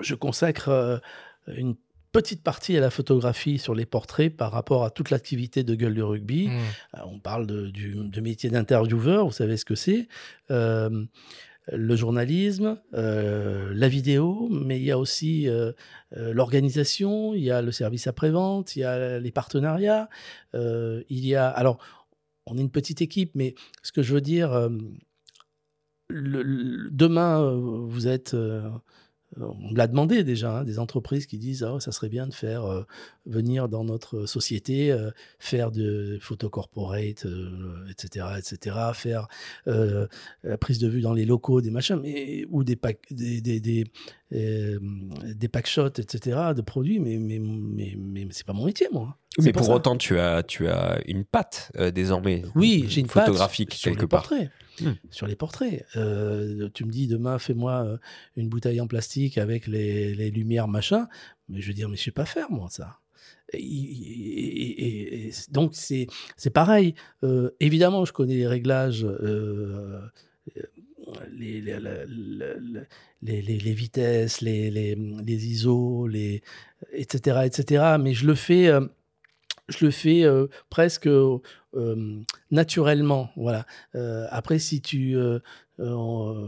je consacre euh, une petite partie à la photographie sur les portraits par rapport à toute l'activité de gueule du rugby. Mmh. Euh, on parle de, du métier d'intervieweur, vous savez ce que c'est. Euh, le journalisme, la vidéo, mais il y a aussi l'organisation, il y a le service après-vente, il y a les partenariats, il y a... Alors, on est une petite équipe, mais ce que je veux dire, demain, vous êtes on l'a demandé déjà, hein, des entreprises qui disent ah, ça serait bien de faire euh, venir dans notre société, euh, faire de photo corporate, etc., euh, etc., faire la prise de vue dans les locaux, des machins, mais, ou des, des, des, des packshots, etc., de produits, mais, mais, mais, mais c'est pas mon métier, moi. Mais pour, autant, tu as, tu as une patte désormais. Oui, j'ai une photographique patte quelque part. Hmm. sur les portraits. Euh, tu me dis demain, fais-moi euh, une bouteille en plastique avec les, lumières, machin. Mais je veux dire, mais je sais pas faire, moi, ça. Et, donc, c'est pareil. Euh, évidemment, je connais les réglages. Les, les, les, vitesses, les, les, ISO, les, etc., etc. Mais je le fais je le fais euh, presque euh, naturellement. Voilà. Euh, après, si tu,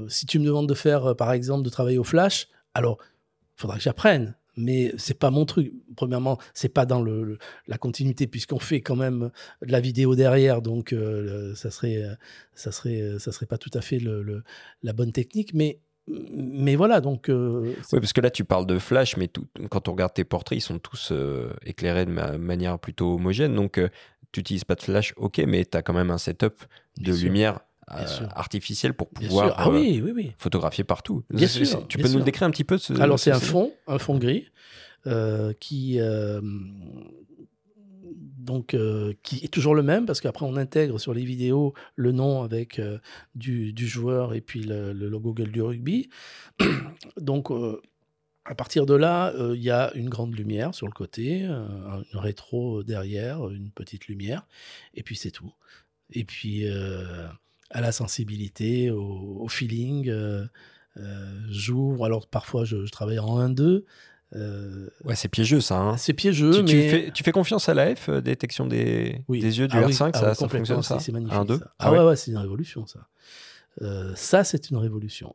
si tu me demandes de faire, par exemple, de travailler au flash, alors, il faudra que j'apprenne. Mais c'est pas mon truc. Premièrement, c'est pas dans le, la continuité puisqu'on fait quand même de la vidéo derrière, donc ça serait, ça serait, ça serait pas tout à fait le, la bonne technique. Mais mais voilà, donc. Euh, oui, parce que là, tu parles de flash, mais quand on regarde tes portraits, ils sont tous euh, éclairés de manière plutôt homogène. Donc, euh, tu n'utilises pas de flash, ok, mais tu as quand même un setup de lumière artificielle pour pouvoir ah, oui, oui, oui. photographier partout. Bien sûr, tu peux nous le décrire un petit peu ce, Alors, c'est un fond, un fond gris qui donc euh, qui est toujours le même parce qu'après on intègre sur les vidéos le nom avec euh, du, joueur et puis le, logo Gueule du rugby. donc euh, à partir de là, il y a une grande lumière sur le côté, un rétro derrière, une petite lumière, et puis c'est tout. Et puis à la sensibilité, au, feeling, j'ouvre. Alors parfois je, je travaille en 1-2. Euh, ouais, c'est piégeux ça. Hein. C'est piégeux, tu, mais. Tu fais, tu fais, confiance à l'AF, euh, détection des, des yeux du ah R5, ça, ah ça fonctionne ça C'est magnifique. 1, 2 ah, ah, ouais, ouais, c'est une révolution ça. Euh, ça, c'est une révolution.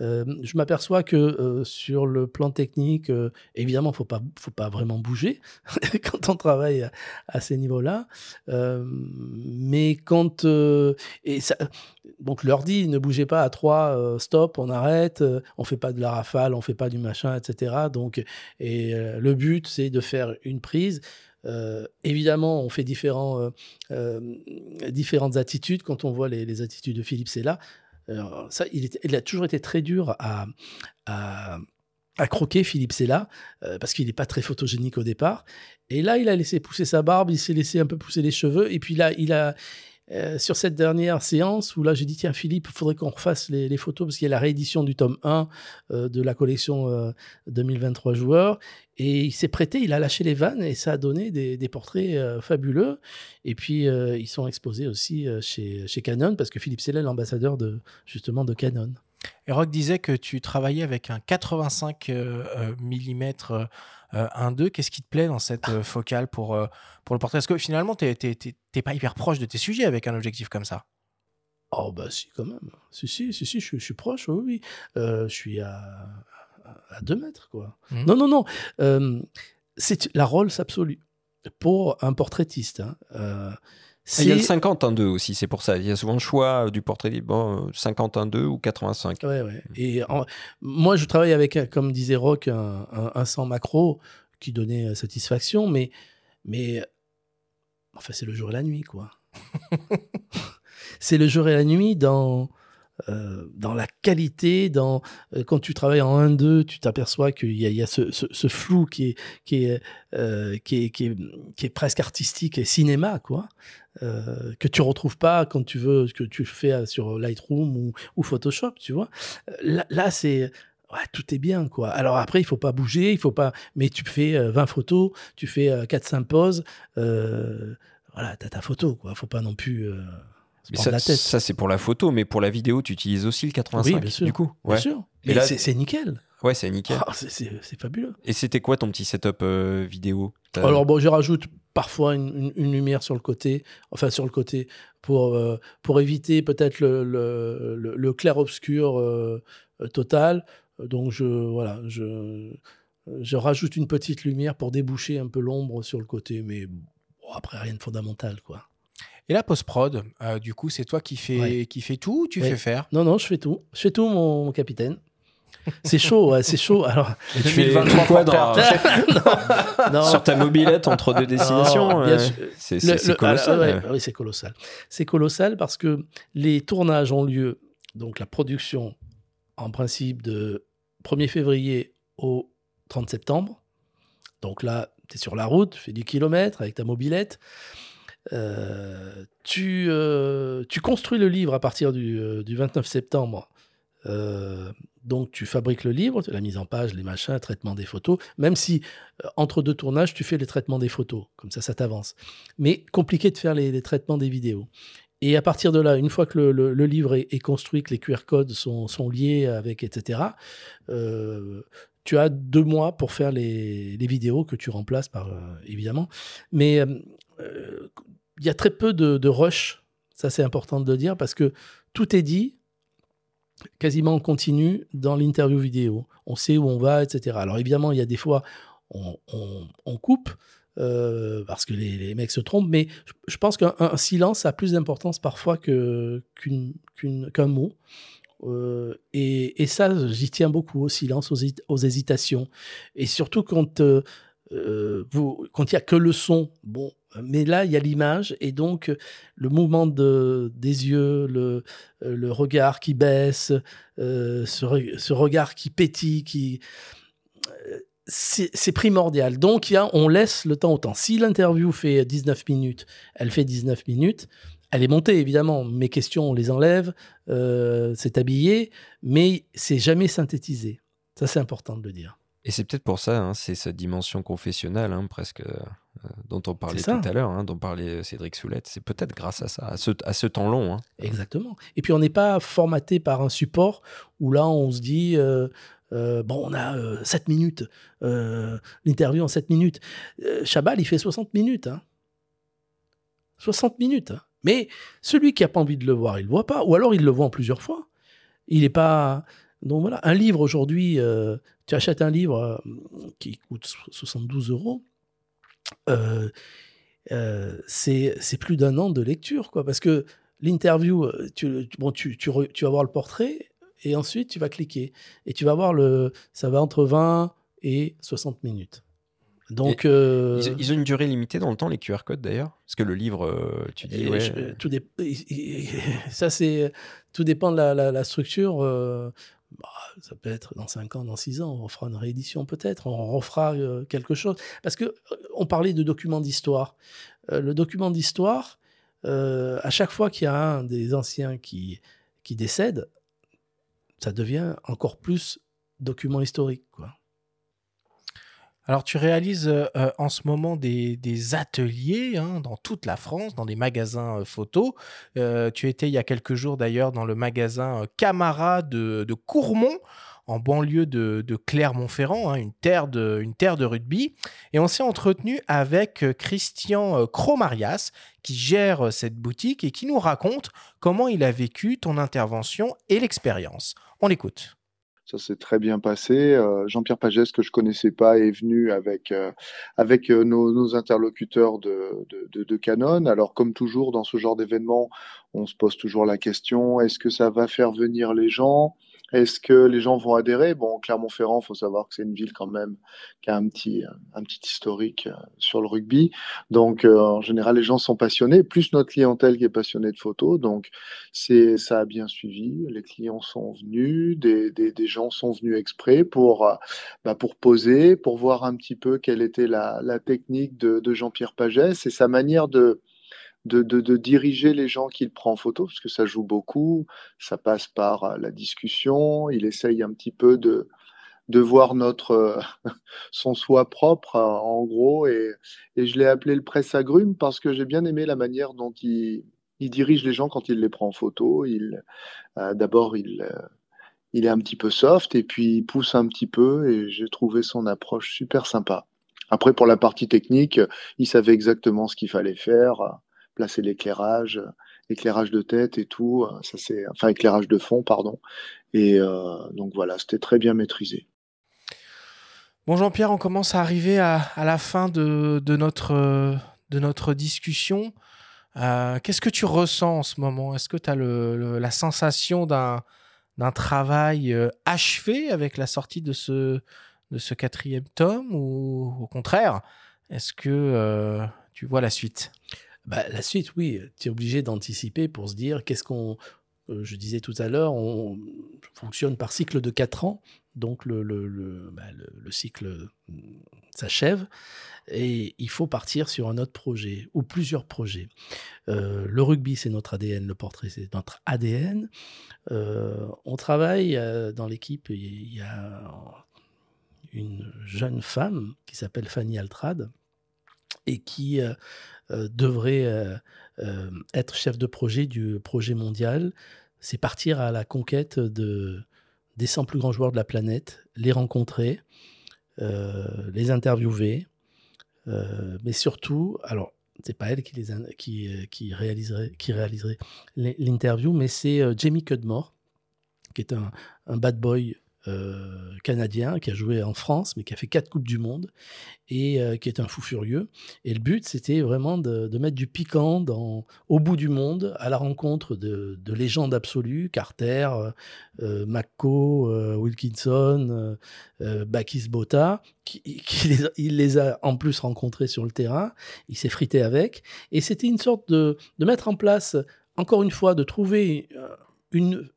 Euh, je m'aperçois que euh, sur le plan technique, évidemment, il faut pas, faut pas vraiment bouger quand on travaille à, ces niveaux-là. mais quand. et ça, donc, leur dit ne bougez pas à trois, stop, on arrête, on ne fait pas de la rafale, on ne fait pas du machin, etc. Donc, et le but, c'est de faire une prise. Euh, évidemment, on fait différents, euh, euh, différentes attitudes. Quand on voit les, attitudes de Philippe Sella, ça, il, a toujours été très dur à, croquer, Philippe Sella, parce qu'il n'est pas très photogénique au départ. Et là, il a laissé pousser sa barbe, il s'est laissé un peu pousser les cheveux. Et puis là, il a, euh, sur cette dernière séance où là j'ai dit tiens Philippe, il faudrait qu'on refasse les, photos parce qu'il y a la réédition du tome 1 euh, de la collection euh, 2023 joueurs et il s'est prêté, il a lâché les vannes et ça a donné des, portraits euh, fabuleux et puis euh, ils sont exposés aussi euh, chez, Canon parce que Philippe Sella est l'ambassadeur de, justement de Canon. Et Rock disait que tu travaillais avec un 85 euh, euh, mm euh, euh, 1.2. Qu'est-ce qui te plaît dans cette euh, focale pour, euh, pour le portrait? Parce que finalement, tu n'es pas hyper proche de tes sujets avec un objectif comme ça. Oh bah si quand même, si si si, si je, suis- je suis proche, oui oui, Euh, je suis à à 2 mètres quoi. Mhm. Non non non, Euh, c'est la Rolls absolue pour un portraitiste. hein. Euh, Il y a le c'est 50-1-2 aussi, c'est pour ça. Il y a souvent le choix du portrait libre, bon, 50-1-2 ou 85. Ouais, ouais. Et en- moi, je travaille avec, comme disait Rock, un, un, un 100 macro qui donnait euh, satisfaction, mais, mais enfin, c'est le jour et la nuit, quoi. c'est le jour et la nuit dans, euh, dans la qualité, dans, euh, quand tu travailles en 1-2, tu t'aperçois qu'il y a, il y a ce, ce- ce flou qui est, qui, est, euh, qui, est, qui, est, qui est presque artistique et cinéma, quoi. Euh, que tu retrouves pas quand tu veux, que tu fais sur Lightroom ou, ou Photoshop, tu vois. Euh, Là, là, c'est ouais, tout est bien quoi. Alors après, il faut pas bouger, il faut pas mais tu fais euh, 20 photos, tu fais euh, 4 5 poses euh, voilà, tu as ta photo quoi, faut pas non plus euh, se Mais prendre ça, la tête. ça, c'est pour la photo, mais pour la vidéo, tu utilises aussi le 85 Oui, bien sûr. du coup. Bien sûr. Et là, c'est c'est nickel. Ouais, c'est nickel. Ah, c'est- fabuleux. Et c'était quoi ton petit setup euh, vidéo? T'as- Alors bon, je rajoute parfois une, une- une lumière sur le côté, enfin sur le côté, pour, euh, pour éviter peut-être le, le, le- le clair-obscur euh, total. Donc je, voilà, je, je rajoute une petite lumière pour déboucher un peu l'ombre sur le côté, mais bon, après rien de fondamental, quoi. Et la post-prod, euh, du coup, c'est toi qui fais, Ouais. qui fais tout ou tu Ouais. fais faire? Non, non, je fais tout. Je fais tout, mon, mon capitaine. C'est chaud, ouais, c'est chaud. Alors, Et tu fais 23 quoi dans- Non. sur ta mobilette entre deux destinations euh. C'est colossal. ah, ouais, euh. oui, c'est colossal. C'est colossal parce que les tournages ont lieu, donc la production, en principe, de 1er février au 30 septembre. Donc là, tu es sur la route, tu fais du kilomètre avec ta mobilette. Euh, tu, euh, tu construis le livre à partir du, euh, du 29 septembre. Euh, donc tu fabriques le livre, la mise en page, les machins, traitement des photos, même si euh, entre deux tournages, tu fais les traitements des photos, comme ça ça t'avance. Mais compliqué de faire les, traitements des vidéos. Et à partir de là, une fois que le, le- le livre est, construit, que les QR codes sont, liés avec, etc., euh, tu as deux mois pour faire les, vidéos que tu remplaces par, euh, évidemment. Mais il y a très peu de, de rush, ça c'est important de le dire, parce que tout est dit quasiment en continu dans l'interview vidéo. On sait où on va, etc. Alors évidemment, il y a des fois, on, on- coupe. euh, parce que les, mecs se trompent, mais je, pense qu'un un silence a plus d'importance parfois qu'un mot. Euh, et, ça, j'y tiens beaucoup au silence, aux, hési- aux hésitations. Et surtout quand euh, euh, il n'y a que le son, bon, mais là, il y a l'image, et donc le mouvement de, des yeux, le, regard qui baisse, ce, re- ce regard qui pétille, qui. C'est primordial. Donc, on laisse le temps au temps. Si l'interview fait 19 minutes, elle fait 19 minutes. Elle est montée, évidemment. Mes questions, on les enlève. c'est habillé. Mais c'est jamais synthétisé. Ça, c'est important de le dire. Et c'est peut-être pour ça, hein, c'est cette dimension confessionnelle, hein, presque, euh, dont on parlait tout à l'heure, hein, dont parlait Cédric Soulette. C'est peut-être grâce à ça, à ce, à ce temps long. Exactement. Et puis on n'est pas formaté par un support où là on se dit euh, euh, bon on a euh, 7 minutes, l'interview en 7 minutes. Chabal il fait 60 minutes. hein. 60 minutes. Mais celui qui n'a pas envie de le voir, il ne le voit pas. Ou alors il le voit en plusieurs fois. Il n'est pas. Donc voilà, un livre aujourd'hui, euh, tu achètes un livre euh, qui coûte so- 72 euros. euh, euh, c'est plus d'un an de lecture, quoi. Parce que l'interview, tu, bon, tu, tu, re- tu vas voir le portrait et ensuite tu vas cliquer. Et tu vas voir le. Ça va entre 20 et 60 minutes. Donc, euh, ils, ils ont une durée limitée dans le temps, les QR codes d'ailleurs? Parce que le livre, tu dis. Et ouais, je- tout dé- ça, c'est tout dépend de la, la- la structure. Bah, ça peut être dans 5 ans, dans 6 ans, on fera une réédition peut-être, on refera euh, quelque chose. Parce que euh, on parlait de documents d'histoire. Euh, le document d'histoire, à chaque fois qu'il y a un des anciens qui, qui décède, ça devient encore plus document historique. Quoi. Alors, tu réalises euh, euh, en ce moment des, ateliers hein, dans toute la France, dans des magasins euh, photos. Euh, tu étais il y a quelques jours d'ailleurs dans le magasin Camara de, Courmont, en banlieue de, Clermont-Ferrand, hein, une, terre de, une terre de rugby. Et on s'est entretenu avec Christian Cromarias, qui gère cette boutique et qui nous raconte comment il a vécu ton intervention et l'expérience. On l'écoute. Ça s'est très bien passé. Euh, Jean-Pierre Pagès, que je connaissais pas, est venu avec, euh, avec euh, nos, interlocuteurs de, de Canon. Alors, comme toujours dans ce genre d'événement, on se pose toujours la question, est-ce que ça va faire venir les gens? Est-ce que les gens vont adhérer? Bon, Clermont-Ferrand, faut savoir que c'est une ville quand même qui a un petit, un petit historique euh, sur le rugby. Donc, euh, en général, les gens sont passionnés, plus notre clientèle qui est passionnée de photos. Donc, c'est, ça a bien suivi. Les clients sont venus, des, des, gens sont venus exprès pour, euh, bah, pour poser, pour voir un petit peu quelle était la, la technique de, de Jean-Pierre Pagès et sa manière de, de, de, diriger les gens qu'il prend en photo, parce que ça joue beaucoup. Ça passe par euh, la discussion. Il essaye un petit peu de, de voir notre euh, son soi propre euh, en gros et, et je l'ai appelé le presse agrume parce que j'ai bien aimé la manière dont il, il dirige les gens quand il les prend en photo. Il d'abord il il est un petit peu soft et puis il pousse un petit peu et j'ai trouvé son approche super sympa. Après pour la partie technique, il savait exactement ce qu'il fallait faire, placer l'éclairage, euh, éclairage de tête et tout, euh, ça c'est enfin éclairage de fond pardon. Et euh, donc voilà, c'était très bien maîtrisé. Bon Jean-Pierre, on commence à arriver à, la fin de, notre, de notre discussion. Qu'est-ce que tu ressens en ce moment? Est-ce que tu as le, la sensation d'un travail achevé avec la sortie de ce, de ce quatrième tome ou au contraire, est-ce que tu vois la suite? Bah, la suite, oui, tu es obligé d'anticiper pour se dire qu'est-ce qu'on. je disais tout à l'heure, on fonctionne par cycle de 4 ans, donc le, bah, le- le cycle mm, s'achève et il faut partir sur un autre projet ou plusieurs projets. Le rugby, c'est notre ADN, le portrait, c'est notre ADN. On travaille dans l'équipe, il y a une jeune femme qui s'appelle Fanny Altrad et qui euh, euh, devrait euh, être chef de projet du projet mondial. C'est partir à la conquête de, des 100 plus grands joueurs de la planète, les rencontrer, les interviewer, mais surtout, alors c'est pas elle qui, réaliserait, l'interview, mais c'est Jamie Cudmore, qui est un bad boy euh, canadien qui a joué en France, mais qui a fait quatre coupes du monde et euh, qui est un fou furieux. Et le but, c'était vraiment de, mettre du piquant dans, au bout du monde, à la rencontre de, de légendes absolues, Carter, euh, euh, Wilkinson, Bakis Bota, qui, les il les a en plus rencontrés sur le terrain, il s'est frité avec, et c'était une sorte de, mettre en place, encore une fois, de trouver une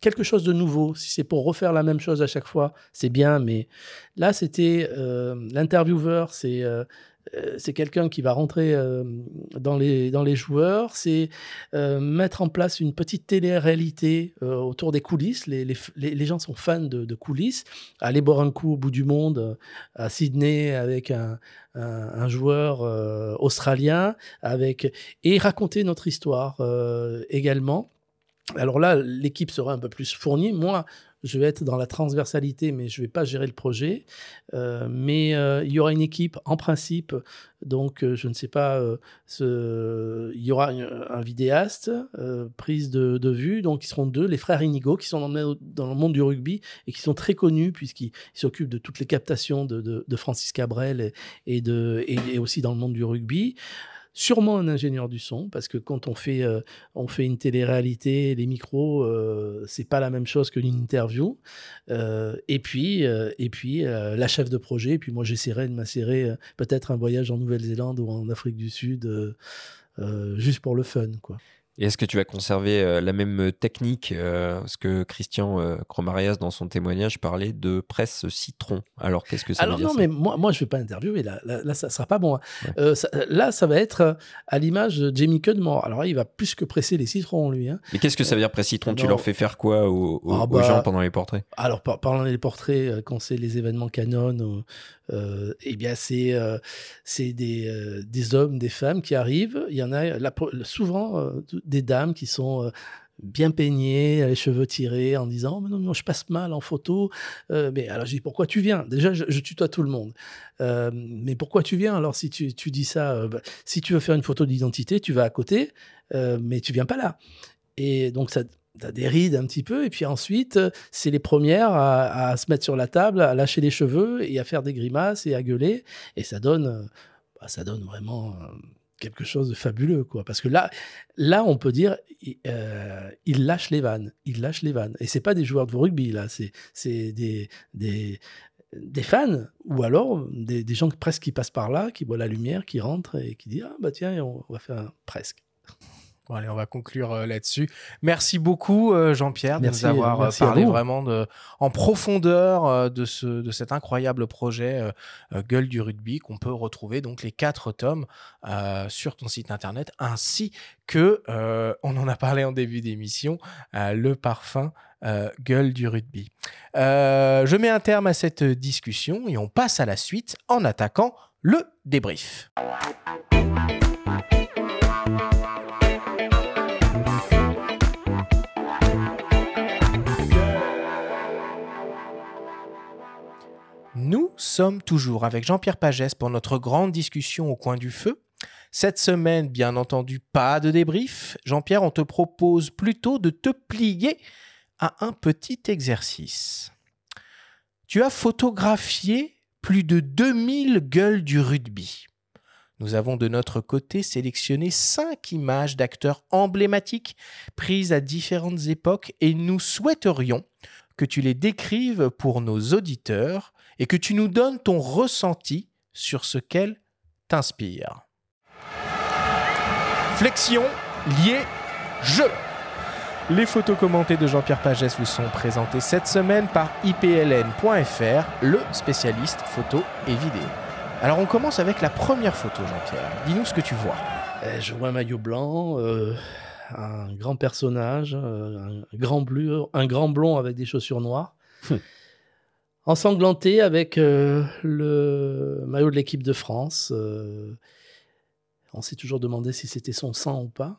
quelque chose de nouveau. Si c'est pour refaire la même chose à chaque fois, c'est bien, mais là, c'était euh, l'intervieweur, c'est euh, euh, c'est quelqu'un qui va rentrer dans, les, dans les joueurs, c'est mettre en place une petite télé-réalité autour des coulisses. Les, les, les- gens sont fans de, coulisses. Aller boire un coup au bout du monde, à Sydney, avec un, un, un joueur australien, avec, et raconter notre histoire également. Alors là, l'équipe sera un peu plus fournie. Moi, je vais être dans la transversalité, mais je ne vais pas gérer le projet. Euh, mais euh, il y aura une équipe en principe. Donc, euh, je ne sais pas, euh, ce- il y aura un, vidéaste, euh, prise de, de vue. Donc, ils seront deux, les frères Inigo, qui sont dans dans le monde du rugby et qui sont très connus puisqu'ils ils s'occupent de toutes les captations de, de- de Francis Cabrel et, et aussi dans le monde du rugby. Sûrement un ingénieur du son, parce que quand on fait, euh, on fait une télé-réalité, les micros, euh, c'est pas la même chose que une interview. Euh, et puis, euh, et puis la chef de projet, et puis moi j'essaierai de m'insérer euh, peut-être un voyage en Nouvelle-Zélande ou en Afrique du Sud, juste pour le fun, quoi. Et est-ce que tu vas conserver euh, la même technique euh, Parce que Christian euh, Cromarias, dans son témoignage, parlait de presse citron? Alors, qu'est-ce que ça Alors veut dire non, mais moi, moi je vais pas interviewer. Là, là, là, ça sera pas bon. hein. Ouais. Euh, ça- là, ça va être à l'image de Jamie Cudmore. Alors là, il va plus que presser les citrons, lui. Hein. Mais qu'est-ce que ça veut dire presse citron? Tu leur fais faire quoi aux, aux- Ah aux bah, gens pendant les portraits? Alors, par, parlant des portraits, quand c'est les événements canon, eh bien, c'est des, des hommes, des femmes qui arrivent. Il y en a souvent des dames qui sont euh, bien peignées, les cheveux tirés, en disant oh, mais non, non, je passe mal en photo. Euh, mais alors, je dis pourquoi tu viens? Déjà, je, tutoie tout le monde. Euh, mais pourquoi tu viens? Alors, si tu, dis ça, euh, bah, si tu veux faire une photo d'identité, tu vas à côté, euh, mais tu viens pas là. Et donc, ça, T'as des rides un petit peu, et puis ensuite, euh, c'est les premières à, se mettre sur la table, à lâcher les cheveux et à faire des grimaces et à gueuler. Et ça donne, euh, bah, ça donne vraiment euh, quelque chose de fabuleux, quoi. Parce que là, là, on peut dire, euh, il lâche les vannes, il lâche les vannes. Et c'est pas des joueurs de rugby là, c'est c'est des, des des fans ou alors des, des gens presque qui passent par là, qui voient la lumière, qui rentrent et qui disent ah bah tiens, on va faire un presque. Bon, allez, on va conclure euh, là-dessus. Merci beaucoup, euh, Jean-Pierre, de Merci, nous avoir euh, à parlé vraiment de, en profondeur de, ce, de cet incroyable projet Gueule du rugby qu'on peut retrouver donc les quatre tomes sur ton site internet ainsi que, on en a parlé en début d'émission, le parfum euh, Gueule du rugby. Euh, je mets un terme à cette discussion et on passe à la suite en attaquant le débrief. Nous sommes toujours avec Jean-Pierre Pagès pour notre grande discussion au coin du feu. Cette semaine, bien entendu, pas de débrief. Jean-Pierre, on te propose plutôt de te plier à un petit exercice. Tu as photographié plus de 2000 gueules du rugby. Nous avons de notre côté sélectionné cinq images d'acteurs emblématiques prises à différentes époques et nous souhaiterions que tu les décrives pour nos auditeurs et que tu nous donnes ton ressenti sur ce qu'elles t'inspirent. Flexion, lié, jeu. Les photos commentées de Jean-Pierre Pagès vous sont présentées cette semaine par ipln.fr, le spécialiste photo et vidéo. Alors on commence avec la première photo, Jean-Pierre. Dis-nous ce que tu vois. Euh, je vois un maillot blanc, euh, un grand personnage, euh, un grand bleu, un grand blond avec des chaussures noires, ensanglanté avec euh, le maillot de l'équipe de France. euh, on s'est toujours demandé si c'était son sang ou pas.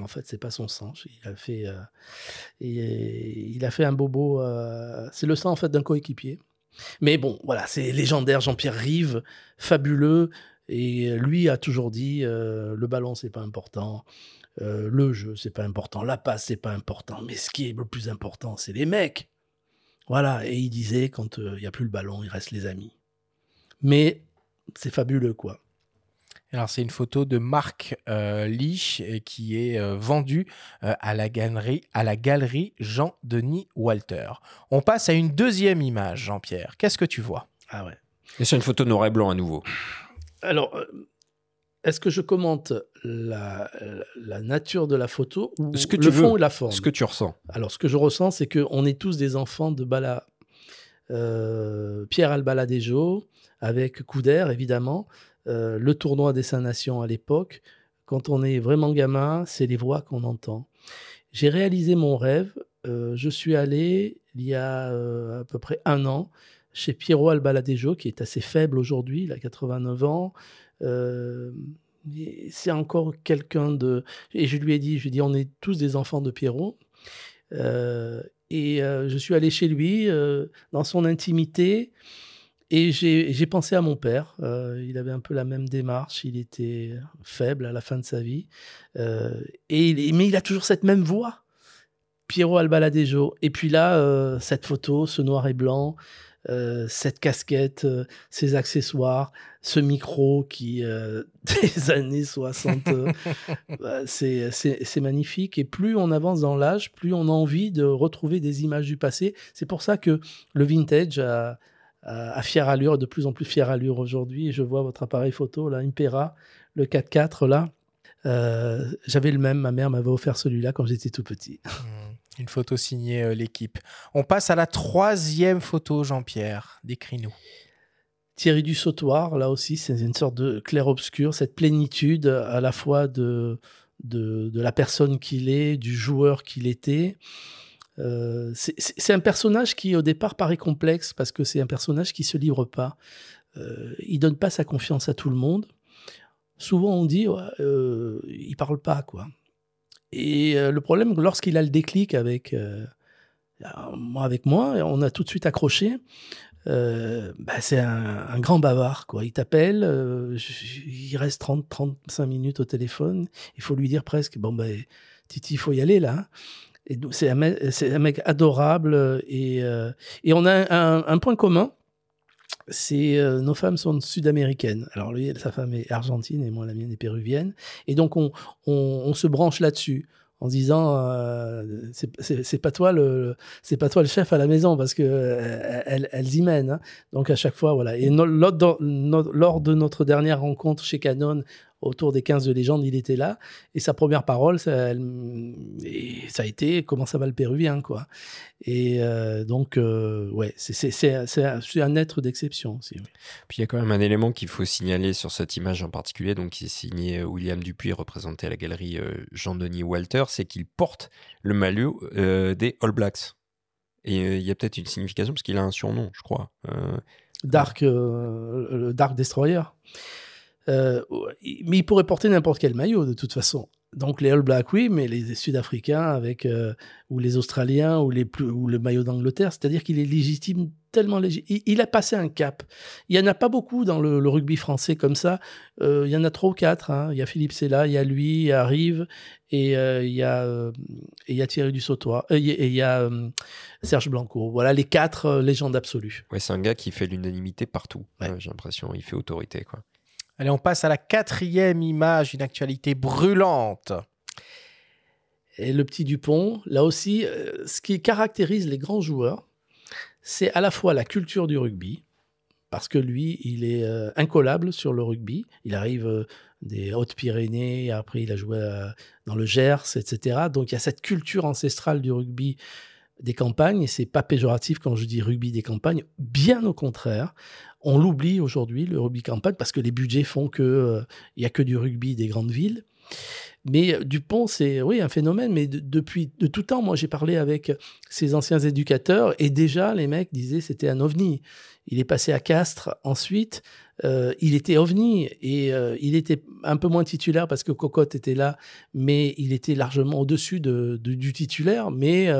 En fait, c'est pas son sang. Il a fait, euh, il a fait un bobo. c'est le sang en fait d'un coéquipier. Mais bon, voilà, c'est légendaire. Jean-Pierre Rive, fabuleux. Et lui a toujours dit le ballon, c'est pas important. le jeu, c'est pas important. La passe, c'est pas important. Mais ce qui est le plus important, c'est les mecs. Voilà. Et il disait quand il n'y a plus le ballon, il reste les amis. Mais c'est fabuleux, quoi. Alors c'est une photo de Marc euh, Lich euh, qui est euh, vendue euh, à la galerie à la galerie Jean-Denis Walter. On passe à une deuxième image, Jean-Pierre. Qu'est-ce que tu vois? Ah ouais. Et c'est une photo noir et blanc à nouveau. Alors, euh, est-ce que je commente la, nature de la photo ou Ce que le tu fond veux, ou la forme? ce que tu ressens. Alors, ce que je ressens, c'est qu'on est tous des enfants de Bala. Euh, Pierre Albaladejo, avec Couder, évidemment, euh, le tournoi des Saint-Nations à l'époque. Quand on est vraiment gamin, c'est les voix qu'on entend. J'ai réalisé mon rêve. Euh, je suis allé, il y a à peu près un an, chez Piero Albaladejo, qui est assez faible aujourd'hui, il a 89 ans. Euh, c'est encore quelqu'un de... Et je lui ai dit, je lui ai dit, on est tous des enfants de Pierrot. Euh, et euh, je suis allé chez lui, dans son intimité, et j'ai pensé à mon père. Il avait un peu la même démarche, il était faible à la fin de sa vie. Et il- mais il a toujours cette même voix. Piero Albaladejo. Et puis là, cette photo, ce noir et blanc, euh, cette casquette, euh, ces accessoires, ce micro qui, euh, des années 60, bah, c'est magnifique. Et plus on avance dans l'âge, plus on a envie de retrouver des images du passé. C'est pour ça que le vintage a, a, fière allure, de plus en plus fière allure aujourd'hui. Je vois votre appareil photo, là, Impera, le 4x4, là. J'avais le même, ma mère m'avait offert celui-là quand j'étais tout petit. Une photo signée euh, l'équipe. On passe à la troisième photo, Jean-Pierre. Décris-nous. Thierry du Sautoir, là aussi, c'est une sorte de clair-obscur, cette plénitude à la fois de, de, la personne qu'il est, du joueur qu'il était. Euh, c'est un personnage qui, au départ, paraît complexe parce que c'est un personnage qui se livre pas. Euh, il donne pas sa confiance à tout le monde. Souvent, on dit, ouais, euh, il parle pas, quoi. Et euh, le problème, lorsqu'il a le déclic avec, euh, avec moi, on a tout de suite accroché. Euh, bah, c'est un, grand bavard. Quoi. Il t'appelle, il reste 30, 35 minutes au téléphone. Il faut lui dire presque Bon, ben, Titi, il faut y aller là. Hein. C'est un, mec adorable. Et, et on a un point commun c'est nos femmes sont sud-américaines. Alors lui, sa femme est argentine et moi la mienne est péruvienne. Et donc on, on, se branche là-dessus en disant euh, c'est pas toi le c'est pas toi le chef à la maison parce que elles, elles, y mènent. Hein. Donc à chaque fois voilà. Et lors de notre dernière rencontre chez Canon, autour des 15 de légende, il était là. Et sa première parole, ça, ça a été comment ça va le péruvien, quoi. Et euh, donc, euh, ouais, c'est un être d'exception aussi. Puis il y a quand même un élément qu'il faut signaler sur cette image en particulier, donc qui est signé euh, William Dupuis, représenté à la galerie Jean-Denis Walter, c'est qu'il porte le maillot des All Blacks. Et il y a peut-être une signification parce qu'il a un surnom, je crois. Dark, le Dark Destroyer. Euh, mais il pourrait porter n'importe quel maillot de toute façon. Donc les All Blacks, oui, mais les Sud-Africains avec euh, ou les Australiens ou les plus, ou le maillot d'Angleterre, c'est-à-dire qu'il est légitime tellement légitime. Il, a passé un cap. Il y en a pas beaucoup dans le, rugby français comme ça. Euh, il y en a trois ou quatre. Hein. Il y a Philippe Sella, il y a lui, il y a Rive et il y a il y a Thierry Dussautois et il y a Serge Blanco. Voilà les quatre légendes absolues. Ouais, c'est un gars qui fait l'unanimité partout. J'ai l'impression, il fait autorité quoi. Allez, on passe à la quatrième image, une actualité brûlante. Et le petit Dupont, là aussi, euh, ce qui caractérise les grands joueurs, c'est à la fois la culture du rugby, parce que lui, il est euh, incollable sur le rugby. Il arrive euh, des Hautes-Pyrénées, après il a joué dans le Gers, etc. Donc il y a cette culture ancestrale du rugby des campagnes, et c'est pas péjoratif quand je dis rugby des campagnes, bien au contraire. On l'oublie aujourd'hui, le rugby campagne, parce que les budgets font qu'il euh, n'y a que du rugby des grandes villes. Mais euh, Dupont, c'est oui un phénomène, mais depuis de tout temps, moi j'ai parlé avec ses anciens éducateurs et déjà les mecs disaient c'était un ovni. Il est passé à Castres ensuite, euh, il était ovni et il était un peu moins titulaire parce que Cocotte était là, mais il était largement au-dessus de, du titulaire. Mais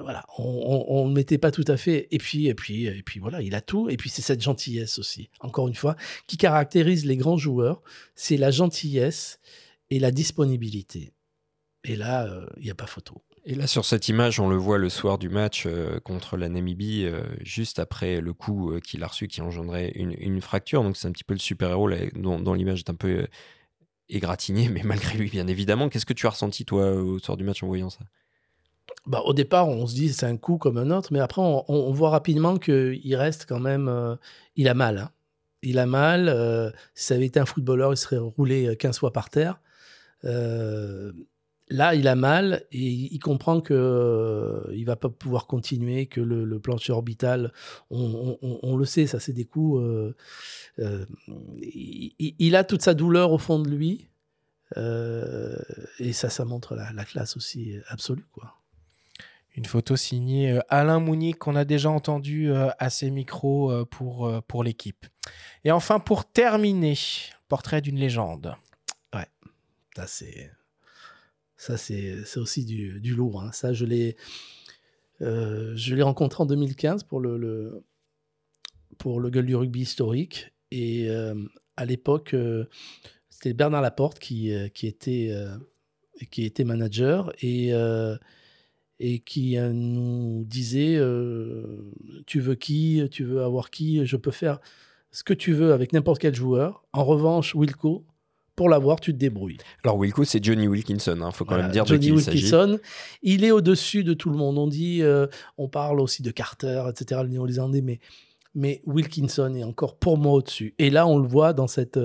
voilà, on ne mettait pas tout à fait. Et puis, et puis, et puis voilà, il a tout. Et puis c'est cette gentillesse aussi, encore une fois, qui caractérise les grands joueurs. C'est la gentillesse et la disponibilité. Et là, euh, il n'y a pas photo. Et là, sur cette image, on le voit le soir du match euh, contre la Namibie, juste après le coup qu'il a reçu qui engendrait une, une fracture. Donc, c'est un petit peu le super-héros dont, l'image est un peu égratignée, mais malgré lui, bien évidemment. Qu'est-ce que tu as ressenti, toi, au soir du match en voyant ça? Bah, au départ, on se dit c'est un coup comme un autre, mais après, on, voit rapidement qu'il reste quand même. Euh, il a mal. Hein. Il a mal. Euh, si ça avait été un footballeur, il serait roulé 15 fois par terre. Euh, là, il a mal et il comprend que il va pas pouvoir continuer, que le, plancher orbital, on, le sait, ça c'est des coups. Il, a toute sa douleur au fond de lui. et ça, ça montre la, la classe aussi absolue, quoi. Une photo signée euh, Alain Mounique qu'on a déjà entendu euh, à ses micros euh, pour, pour l'équipe. Et enfin, pour terminer, portrait d'une légende. Ouais, ça c'est ça c'est aussi du, du lourd. Hein. Ça, je l'ai je l'ai rencontré en 2015 pour le, le, pour le gueule du rugby historique. Et à l'époque, c'était Bernard Laporte qui, qui, était, qui était manager. Et et qui euh, nous disait Tu veux qui Tu veux avoir qui Je peux faire ce que tu veux avec n'importe quel joueur. En revanche, Wilco, pour l'avoir, tu te débrouilles. Alors Wilco, c'est Johnny Wilkinson, il hein, faut quand même dire Johnny de qui Wilkinson, il, il est au-dessus de tout le monde. On dit, on parle aussi de Carter, etc., le néo-zélandais, mais mais Wilkinson est encore pour moi au-dessus. Et là, on le voit dans cette,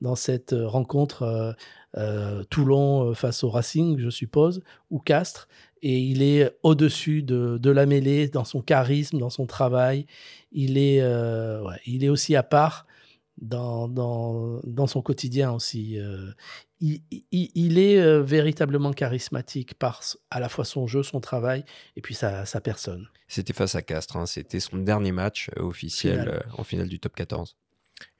dans cette rencontre euh, euh, Toulon euh, face au Racing, je suppose, ou Castres. Et il est au-dessus de, de, la mêlée dans son charisme, dans son travail. Il est, il est aussi à part dans, dans, dans son quotidien aussi. Il, il, est véritablement charismatique par à la fois son jeu, son travail et puis sa, sa personne. C'était face à Castres, hein. c'était son dernier match officiel en finale du top 14.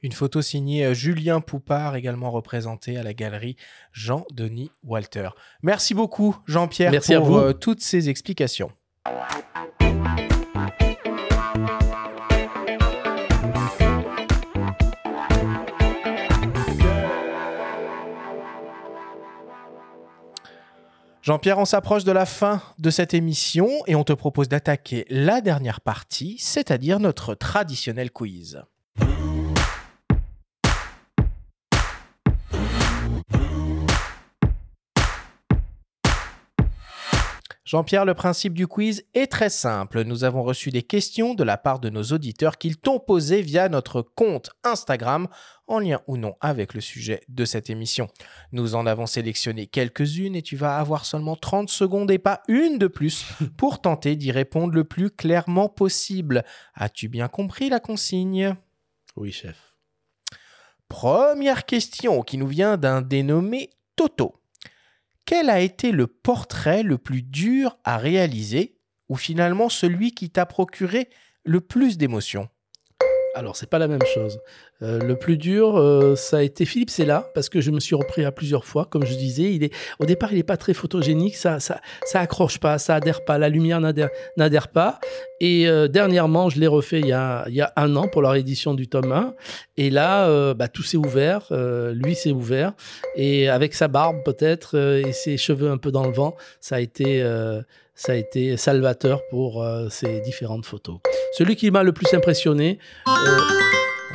Une photo signée euh, Julien Poupard, également représenté à la galerie Jean-Denis Walter. Merci beaucoup, Jean-Pierre, pour euh, toutes ces explications. Jean-Pierre, on s'approche de la fin de cette émission et on te propose d'attaquer la dernière partie, c'est-à-dire notre traditionnel quiz. Jean-Pierre, le principe du quiz est très simple. Nous avons reçu des questions de la part de nos auditeurs qu'ils t'ont posées via notre compte Instagram, en lien ou non avec le sujet de cette émission. Nous en avons sélectionné quelques-unes et tu vas avoir seulement 30 secondes et pas une de plus pour tenter d'y répondre le plus clairement possible. As-tu bien compris la consigne? Oui, chef. Première question qui nous vient d'un dénommé Toto quel a été le portrait le plus dur à réaliser ou finalement celui qui t'a procuré le plus d'émotions? Alors, c'est pas la même chose. Euh, le plus dur, euh, ça a été Philippe là parce que je me suis repris à plusieurs fois. Comme je disais, il est, au départ, il n'est pas très photogénique, ça, ça, ça accroche pas, ça adhère pas, la lumière n'adhère pas. Et euh, dernièrement, je l'ai refait il y, a, il y, a, un an pour la réédition du tome 1. Et là, bah, tout s'est ouvert, lui s'est ouvert. Et avec sa barbe peut-être et ses cheveux un peu dans le vent, ça a été ça a été salvateur pour euh, ces différentes photos. Celui qui m'a le plus impressionné. Euh...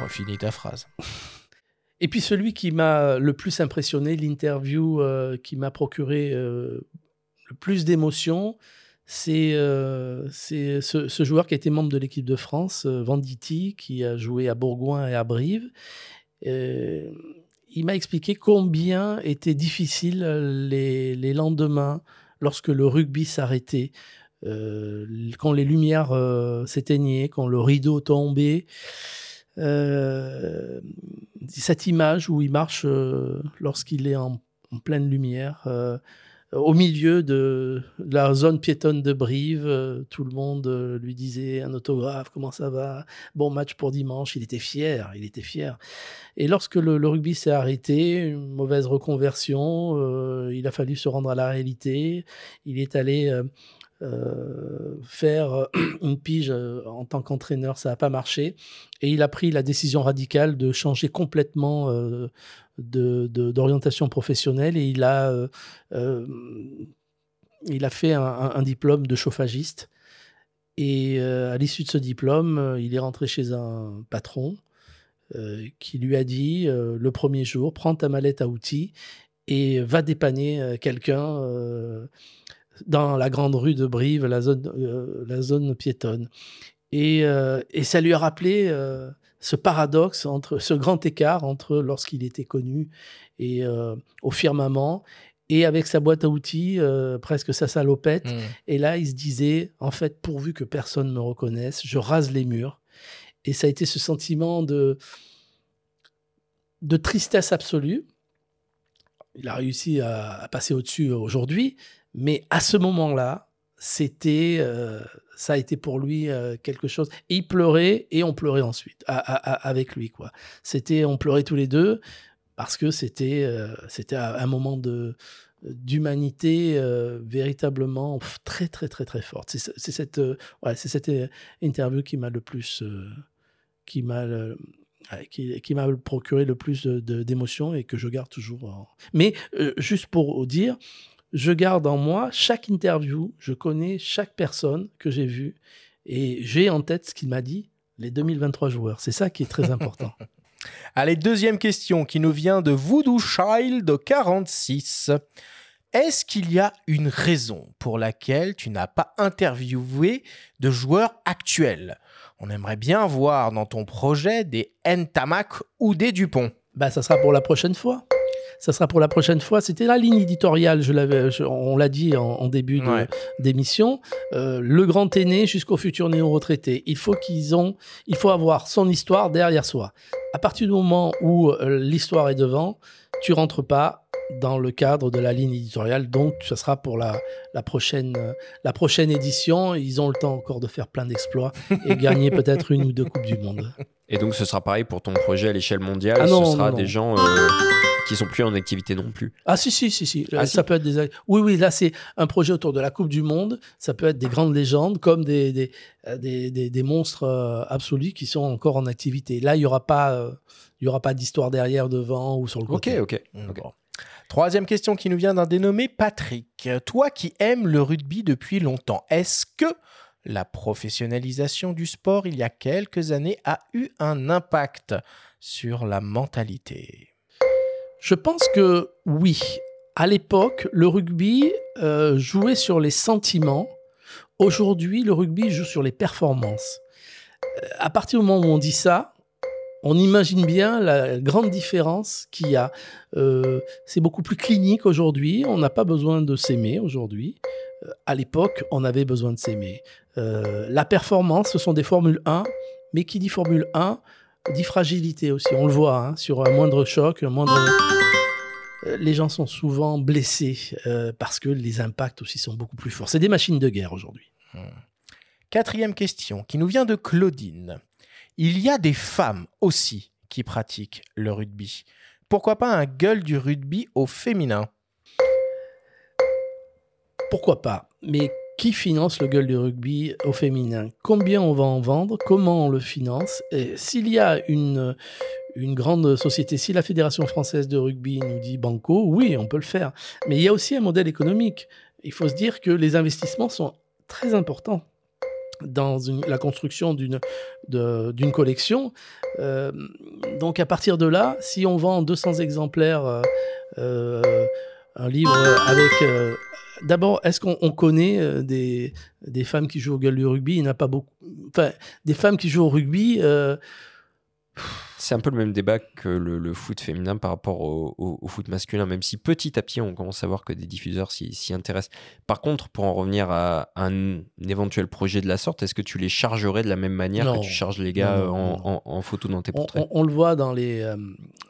Oh, finis ta phrase. Et puis celui qui m'a le plus impressionné, l'interview euh, qui m'a procuré le plus d'émotions, c'est ce, ce, joueur qui a été membre de l'équipe de France, Venditti, qui a joué à Bourgoin et à Brive. il m'a expliqué combien étaient difficiles les, les lendemains lorsque le rugby s'arrêtait, euh, quand les lumières euh, s'éteignaient, quand le rideau tombait. Euh, cette image où il marche lorsqu'il est en, pleine lumière, au milieu de la zone piétonne de Brive, tout le monde lui disait un autographe, comment ça va, bon match pour dimanche, il était fier, il était fier. Et lorsque le, rugby s'est arrêté, une mauvaise reconversion, euh, il a fallu se rendre à la réalité. Il est allé euh, euh, faire une pige en tant qu'entraîneur, ça n'a pas marché. Et il a pris la décision radicale de changer complètement d'orientation professionnelle et il a, il a fait un, un, diplôme de chauffagiste. Et à l'issue de ce diplôme, il est rentré chez un patron euh, qui lui a dit euh, le premier jour, prends ta mallette à outils et va dépanner euh, quelqu'un dans la grande rue de Brive, la zone, la zone piétonne. Et, et, ça lui a rappelé ce paradoxe entre ce grand écart entre lorsqu'il était connu et au firmament et avec sa boîte à outils, presque sa salopette. Mmh. Et là, il se disait, en fait, pourvu que personne me reconnaisse, je rase les murs et ça a été ce sentiment de, de tristesse absolue. Il a réussi à, passer au-dessus aujourd'hui, mais à ce moment-là, c'était, euh, ça a été pour lui euh, quelque chose. Il pleurait et on pleurait ensuite avec lui, quoi. C'était, on pleurait tous les deux parce que c'était, euh, c'était un moment d'humanité véritablement très très très très forte. C'est, cette, ouais, c'est cette interview qui m'a le plus qui m'a qui, m'a procuré le plus d'émotions et que je garde toujours. Mais juste pour dire, je garde en moi chaque interview, je connais chaque personne que j'ai vue et j'ai en tête ce qu'il m'a dit, les 2023 joueurs. C'est ça qui est très important. Allez, deuxième question qui nous vient de Voodoo Child 46. Est-ce qu'il y a une raison pour laquelle tu n'as pas interviewé de joueurs actuels? On aimerait bien voir dans ton projet des Ntamak ou des Dupont. Bah, ça sera pour la prochaine fois. Ça sera pour la prochaine fois. C'était la ligne éditoriale, je l'avais, je- on l'a dit en, en début Ouais. d'émission. Euh, le grand aîné jusqu'au futur néo-retraité. Il faut qu'ils ont, il faut avoir son histoire derrière soi. À partir du moment où euh, l'histoire est devant, tu rentres pas dans le cadre de la ligne éditoriale. Donc, ça sera pour la, la prochaine, euh, la prochaine édition. Ils ont le temps encore de faire plein d'exploits et gagner peut-être une ou deux coupes du monde. Et donc ce sera pareil pour ton projet à l'échelle mondiale. Ah non, ce sera non, des gens euh, qui sont plus en activité non plus. Ah si si si si, Ah, ça si. peut être des oui oui là c'est un projet autour de la Coupe du Monde, ça peut être des grandes légendes comme des des euh, des, des- des monstres euh, absolus qui sont encore en activité. Là il y aura pas euh, il y aura pas d'histoire derrière devant ou sur le Ok, côté. ok. Bon. Troisième question qui nous vient d'un dénommé Patrick. Toi qui aimes le rugby depuis longtemps, est-ce que la professionnalisation du sport il y a quelques années a eu un impact sur la mentalité? Je pense que oui. À l'époque, le rugby euh, jouait sur les sentiments. Aujourd'hui, le rugby joue sur les performances. Euh, à partir du moment où on dit ça, on imagine bien la grande différence qu'il y a. Euh, c'est beaucoup plus clinique aujourd'hui. On n'a pas besoin de s'aimer aujourd'hui. À l'époque, on avait besoin de s'aimer. La performance, ce sont des Formule 1, mais qui dit Formule 1 dit fragilité aussi. On le voit hein, sur un moindre choc, un moindre. Euh, Les gens sont souvent blessés euh, parce que les impacts aussi sont beaucoup plus forts. C'est des machines de guerre aujourd'hui. Quatrième question qui nous vient de Claudine. Il y a des femmes aussi qui pratiquent le rugby. Pourquoi pas un gueule du rugby au féminin? Pourquoi pas? Mais qui finance le gueule du rugby au féminin? Combien on va en vendre? Comment on le finance? S'il y a une, une grande société, si la Fédération française de rugby nous dit banco, oui, on peut le faire. Mais il y a aussi un modèle économique. Il faut se dire que les investissements sont très importants dans la construction d'une d'une collection. Euh, donc à partir de là, si on vend 200 exemplaires, euh, euh, un livre avec... D'abord, est-ce qu'on on connaît euh, des, des femmes qui jouent au gueule du rugby? Il n'y en a pas beaucoup. Enfin, des femmes qui jouent au rugby... euh, C'est un peu le même débat que le, le foot féminin par rapport au, au- au foot masculin, même si petit à petit on commence à voir que des diffuseurs s'y intéressent. Par contre, pour en revenir à un, éventuel projet de la sorte, est-ce que tu les chargerais de la même manière Non. que tu charges les gars Non, non, en, non, en- en photo dans tes on, portraits? on- on le voit dans les, euh,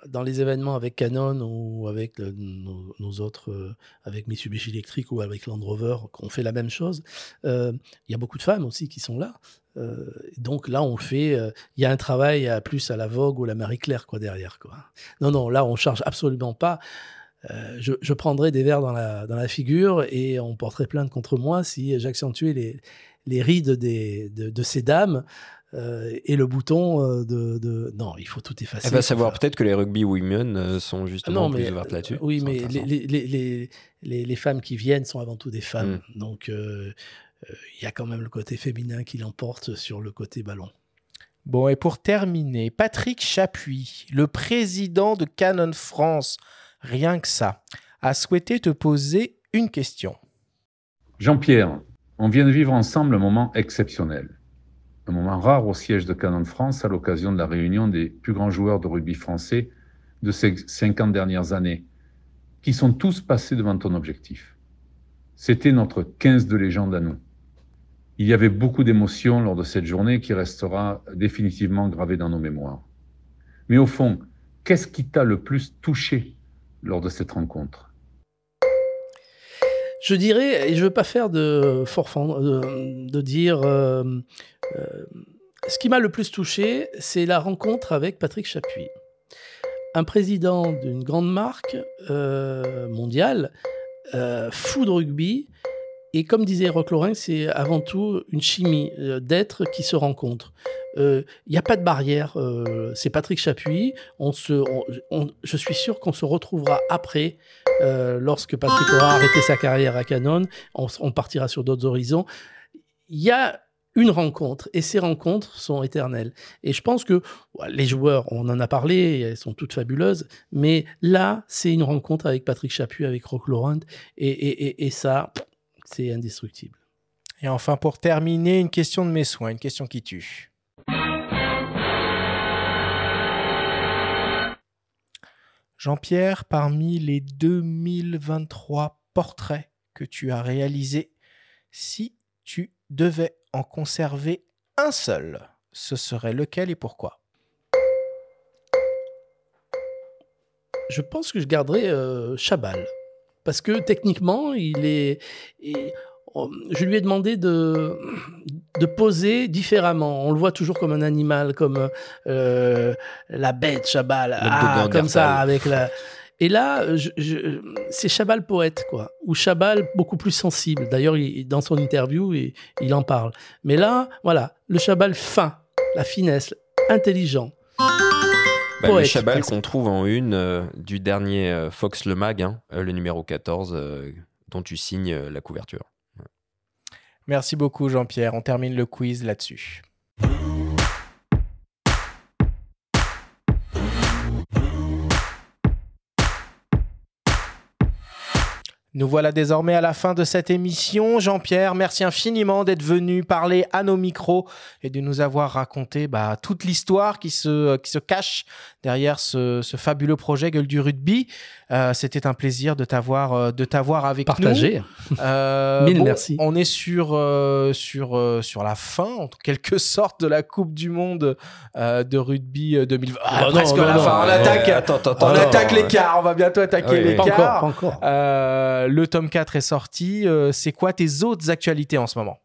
dans les événements avec Canon ou avec nos, autres, euh, avec Mitsubishi Electric ou avec Land Rover, qu'on fait la même chose. Euh, Il y a beaucoup de femmes aussi qui sont là. Euh, donc là, on fait. Il y a un travail à plus à la Vogue ou la Marie-Claire quoi derrière. Quoi. Non, non, là, on charge absolument pas. Je, prendrais des verres dans la, dans la figure et on porterait plainte contre moi si j'accentuais les, les rides des, de, de ces dames euh, et le bouton euh, de, de- Non, il faut tout effacer. Elle va savoir faire- peut-être que les rugby women euh, sont Ah justement non, plus mais, ouvertes là-dessus. Oui, mais les, les, les, les, les- les femmes qui viennent sont avant tout des femmes. Mm. Donc, euh, euh, il y a quand même le côté féminin qui l'emporte sur le côté ballon. Bon, et pour terminer, Patrick Chapuis, le président de Canon France, rien que ça, a souhaité te poser une question. Jean-Pierre, on vient de vivre ensemble un moment exceptionnel. Un moment rare au siège de Canon France à l'occasion de la réunion des plus grands joueurs de rugby français de ces 50 dernières années, qui sont tous passés devant ton objectif. C'était notre 15 de légende à nous. Il y avait beaucoup d'émotions lors de cette journée qui restera définitivement gravée dans nos mémoires. Mais au fond, qu'est-ce qui t'a le plus touché lors de cette rencontre? Je dirais, et je ne veux pas faire de forfan- de, de dire. euh, euh, ce qui m'a le plus touché, c'est la rencontre avec Patrick Chapuis. Un président d'une grande marque euh, mondiale, euh, fou de rugby. Et comme disait Roch Lorrain, c'est avant tout une chimie euh, d'êtres qui se rencontrent. il n'y a pas de barrière. euh, c'est Patrick Chapuis. Je suis sûr qu'on se retrouvera après, euh, lorsque Patrick aura arrêté sa carrière à Canon. On, on partira sur d'autres horizons. Il y a une rencontre et ces rencontres sont éternelles. Et je pense que les joueurs, on en a parlé, elles sont toutes fabuleuses, mais là, c'est une rencontre avec Patrick Chapuis, avec Rock Laurent, et, et, et, et ça, c'est indestructible. Et enfin, pour terminer, une question de mes soins, une question qui tue. Jean-Pierre, parmi les 2023 portraits que tu as réalisés, si tu devais en conserver un seul, ce serait lequel et pourquoi? Je pense que je garderai euh, Chabal. Parce que techniquement, il est. et, on- je lui ai demandé de, de poser différemment. On le voit toujours comme un animal, comme euh, la bête Chabal. Ah, comme ça, avec la. Et là, je- je- c'est Chabal poète, quoi. Ou Chabal beaucoup plus sensible. D'ailleurs, il- dans son interview, il, il en parle. Mais là, voilà, le Chabal fin, la finesse, intelligent. Bah, le Poète, Chabal presque. qu'on trouve en une euh, du dernier euh, Fox Le Mag, hein, euh, le numéro 14, euh, dont tu signes euh, la couverture. Merci beaucoup Jean-Pierre, on termine le quiz là-dessus. Nous voilà désormais à la fin de cette émission. Jean-Pierre, merci infiniment d'être venu parler à nos micros et de nous avoir raconté bah, toute l'histoire qui se, qui se cache derrière ce, ce fabuleux projet Gueule du Rugby. Euh, C'était un plaisir de t'avoir euh, de t'avoir avec Partagé. nous. Euh, Mille merci. On est sur, euh, sur, sur la fin, en quelque sorte, de la Coupe du Monde de rugby euh, 2020. Ah, non, presque non, la non, fin. On attaque, attends, attends, on attaque l'écart. On va bientôt attaquer oui. l'écart. Pas encore, pas encore. Euh, le tome 4 est sorti. Euh, c'est quoi tes autres actualités en ce moment?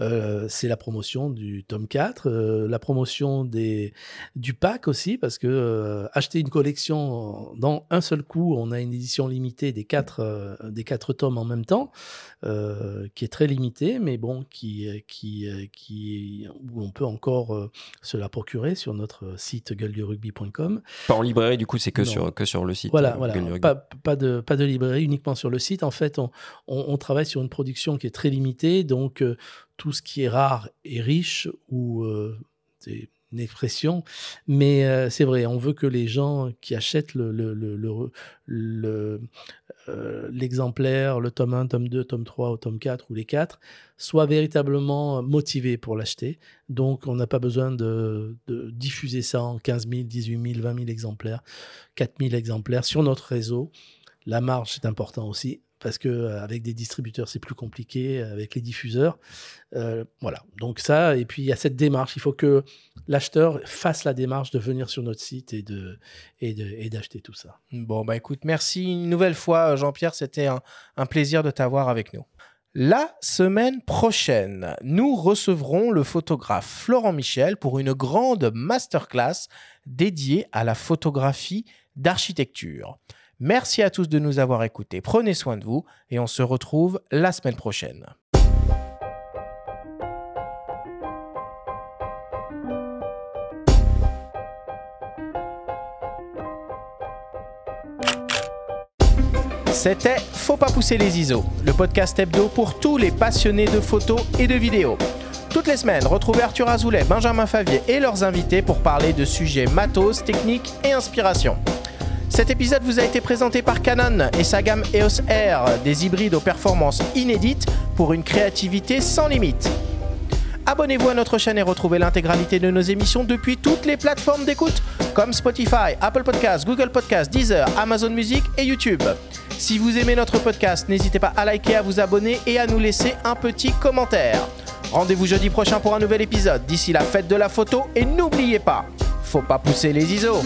Euh, c'est la promotion du tome 4, euh, la promotion des, du pack aussi, parce que euh, acheter une collection dans un seul coup, on a une édition limitée des quatre, euh, des quatre tomes en même temps, euh, qui est très limitée, mais bon, qui, qui, qui, où on peut encore se la procurer sur notre site gueuledurugby.com. Pas en librairie, du coup, c'est que Non. sur, que sur le site. Voilà, voilà. Pas, pas, de, pas de librairie, uniquement sur le site. En fait, on, on- on travaille sur une production qui est très limitée, donc euh, tout ce qui est rare est riche, ou euh, c'est une expression, mais euh, c'est vrai, on veut que les gens qui achètent le, euh, l'exemplaire, le tome 1, tome 2, tome 3 ou tome 4 ou les 4, soient véritablement motivés pour l'acheter. Donc, on n'a pas besoin de, de diffuser ça en 15 000, 18 000, 20 000 exemplaires, 4 000 exemplaires sur notre réseau. La marge, c'est important aussi, parce que euh, avec des distributeurs, c'est plus compliqué, avec les diffuseurs. Euh, voilà, donc ça, et puis il y a cette démarche. Il faut que l'acheteur fasse la démarche de venir sur notre site et de et d'acheter tout ça. Bon, bah écoute, merci une nouvelle fois, Jean-Pierre. C'était un plaisir de t'avoir avec nous. La semaine prochaine, nous recevrons le photographe Florent Michel pour une grande masterclass dédiée à la photographie d'architecture. Merci à tous de nous avoir écoutés. Prenez soin de vous et on se retrouve la semaine prochaine. C'était Faut pas pousser les ISO, le podcast hebdo pour tous les passionnés de photos et de vidéos. Toutes les semaines, retrouvez Arthur Azoulay, Benjamin Favier et leurs invités pour parler de sujets matos, techniques et inspiration. Cet épisode vous a été présenté par Canon et sa gamme EOS R, des hybrides aux performances inédites pour une créativité sans limite. Abonnez-vous à notre chaîne et retrouvez l'intégralité de nos émissions depuis toutes les plateformes d'écoute comme Spotify, Apple Podcasts, Google Podcasts, Deezer, Amazon Music et YouTube. Si vous aimez notre podcast, n'hésitez pas à liker, à vous abonner et à nous laisser un petit commentaire. Rendez-vous jeudi prochain pour un nouvel épisode. D'ici la fête de la photo et n'oubliez pas, faut pas pousser les ISO.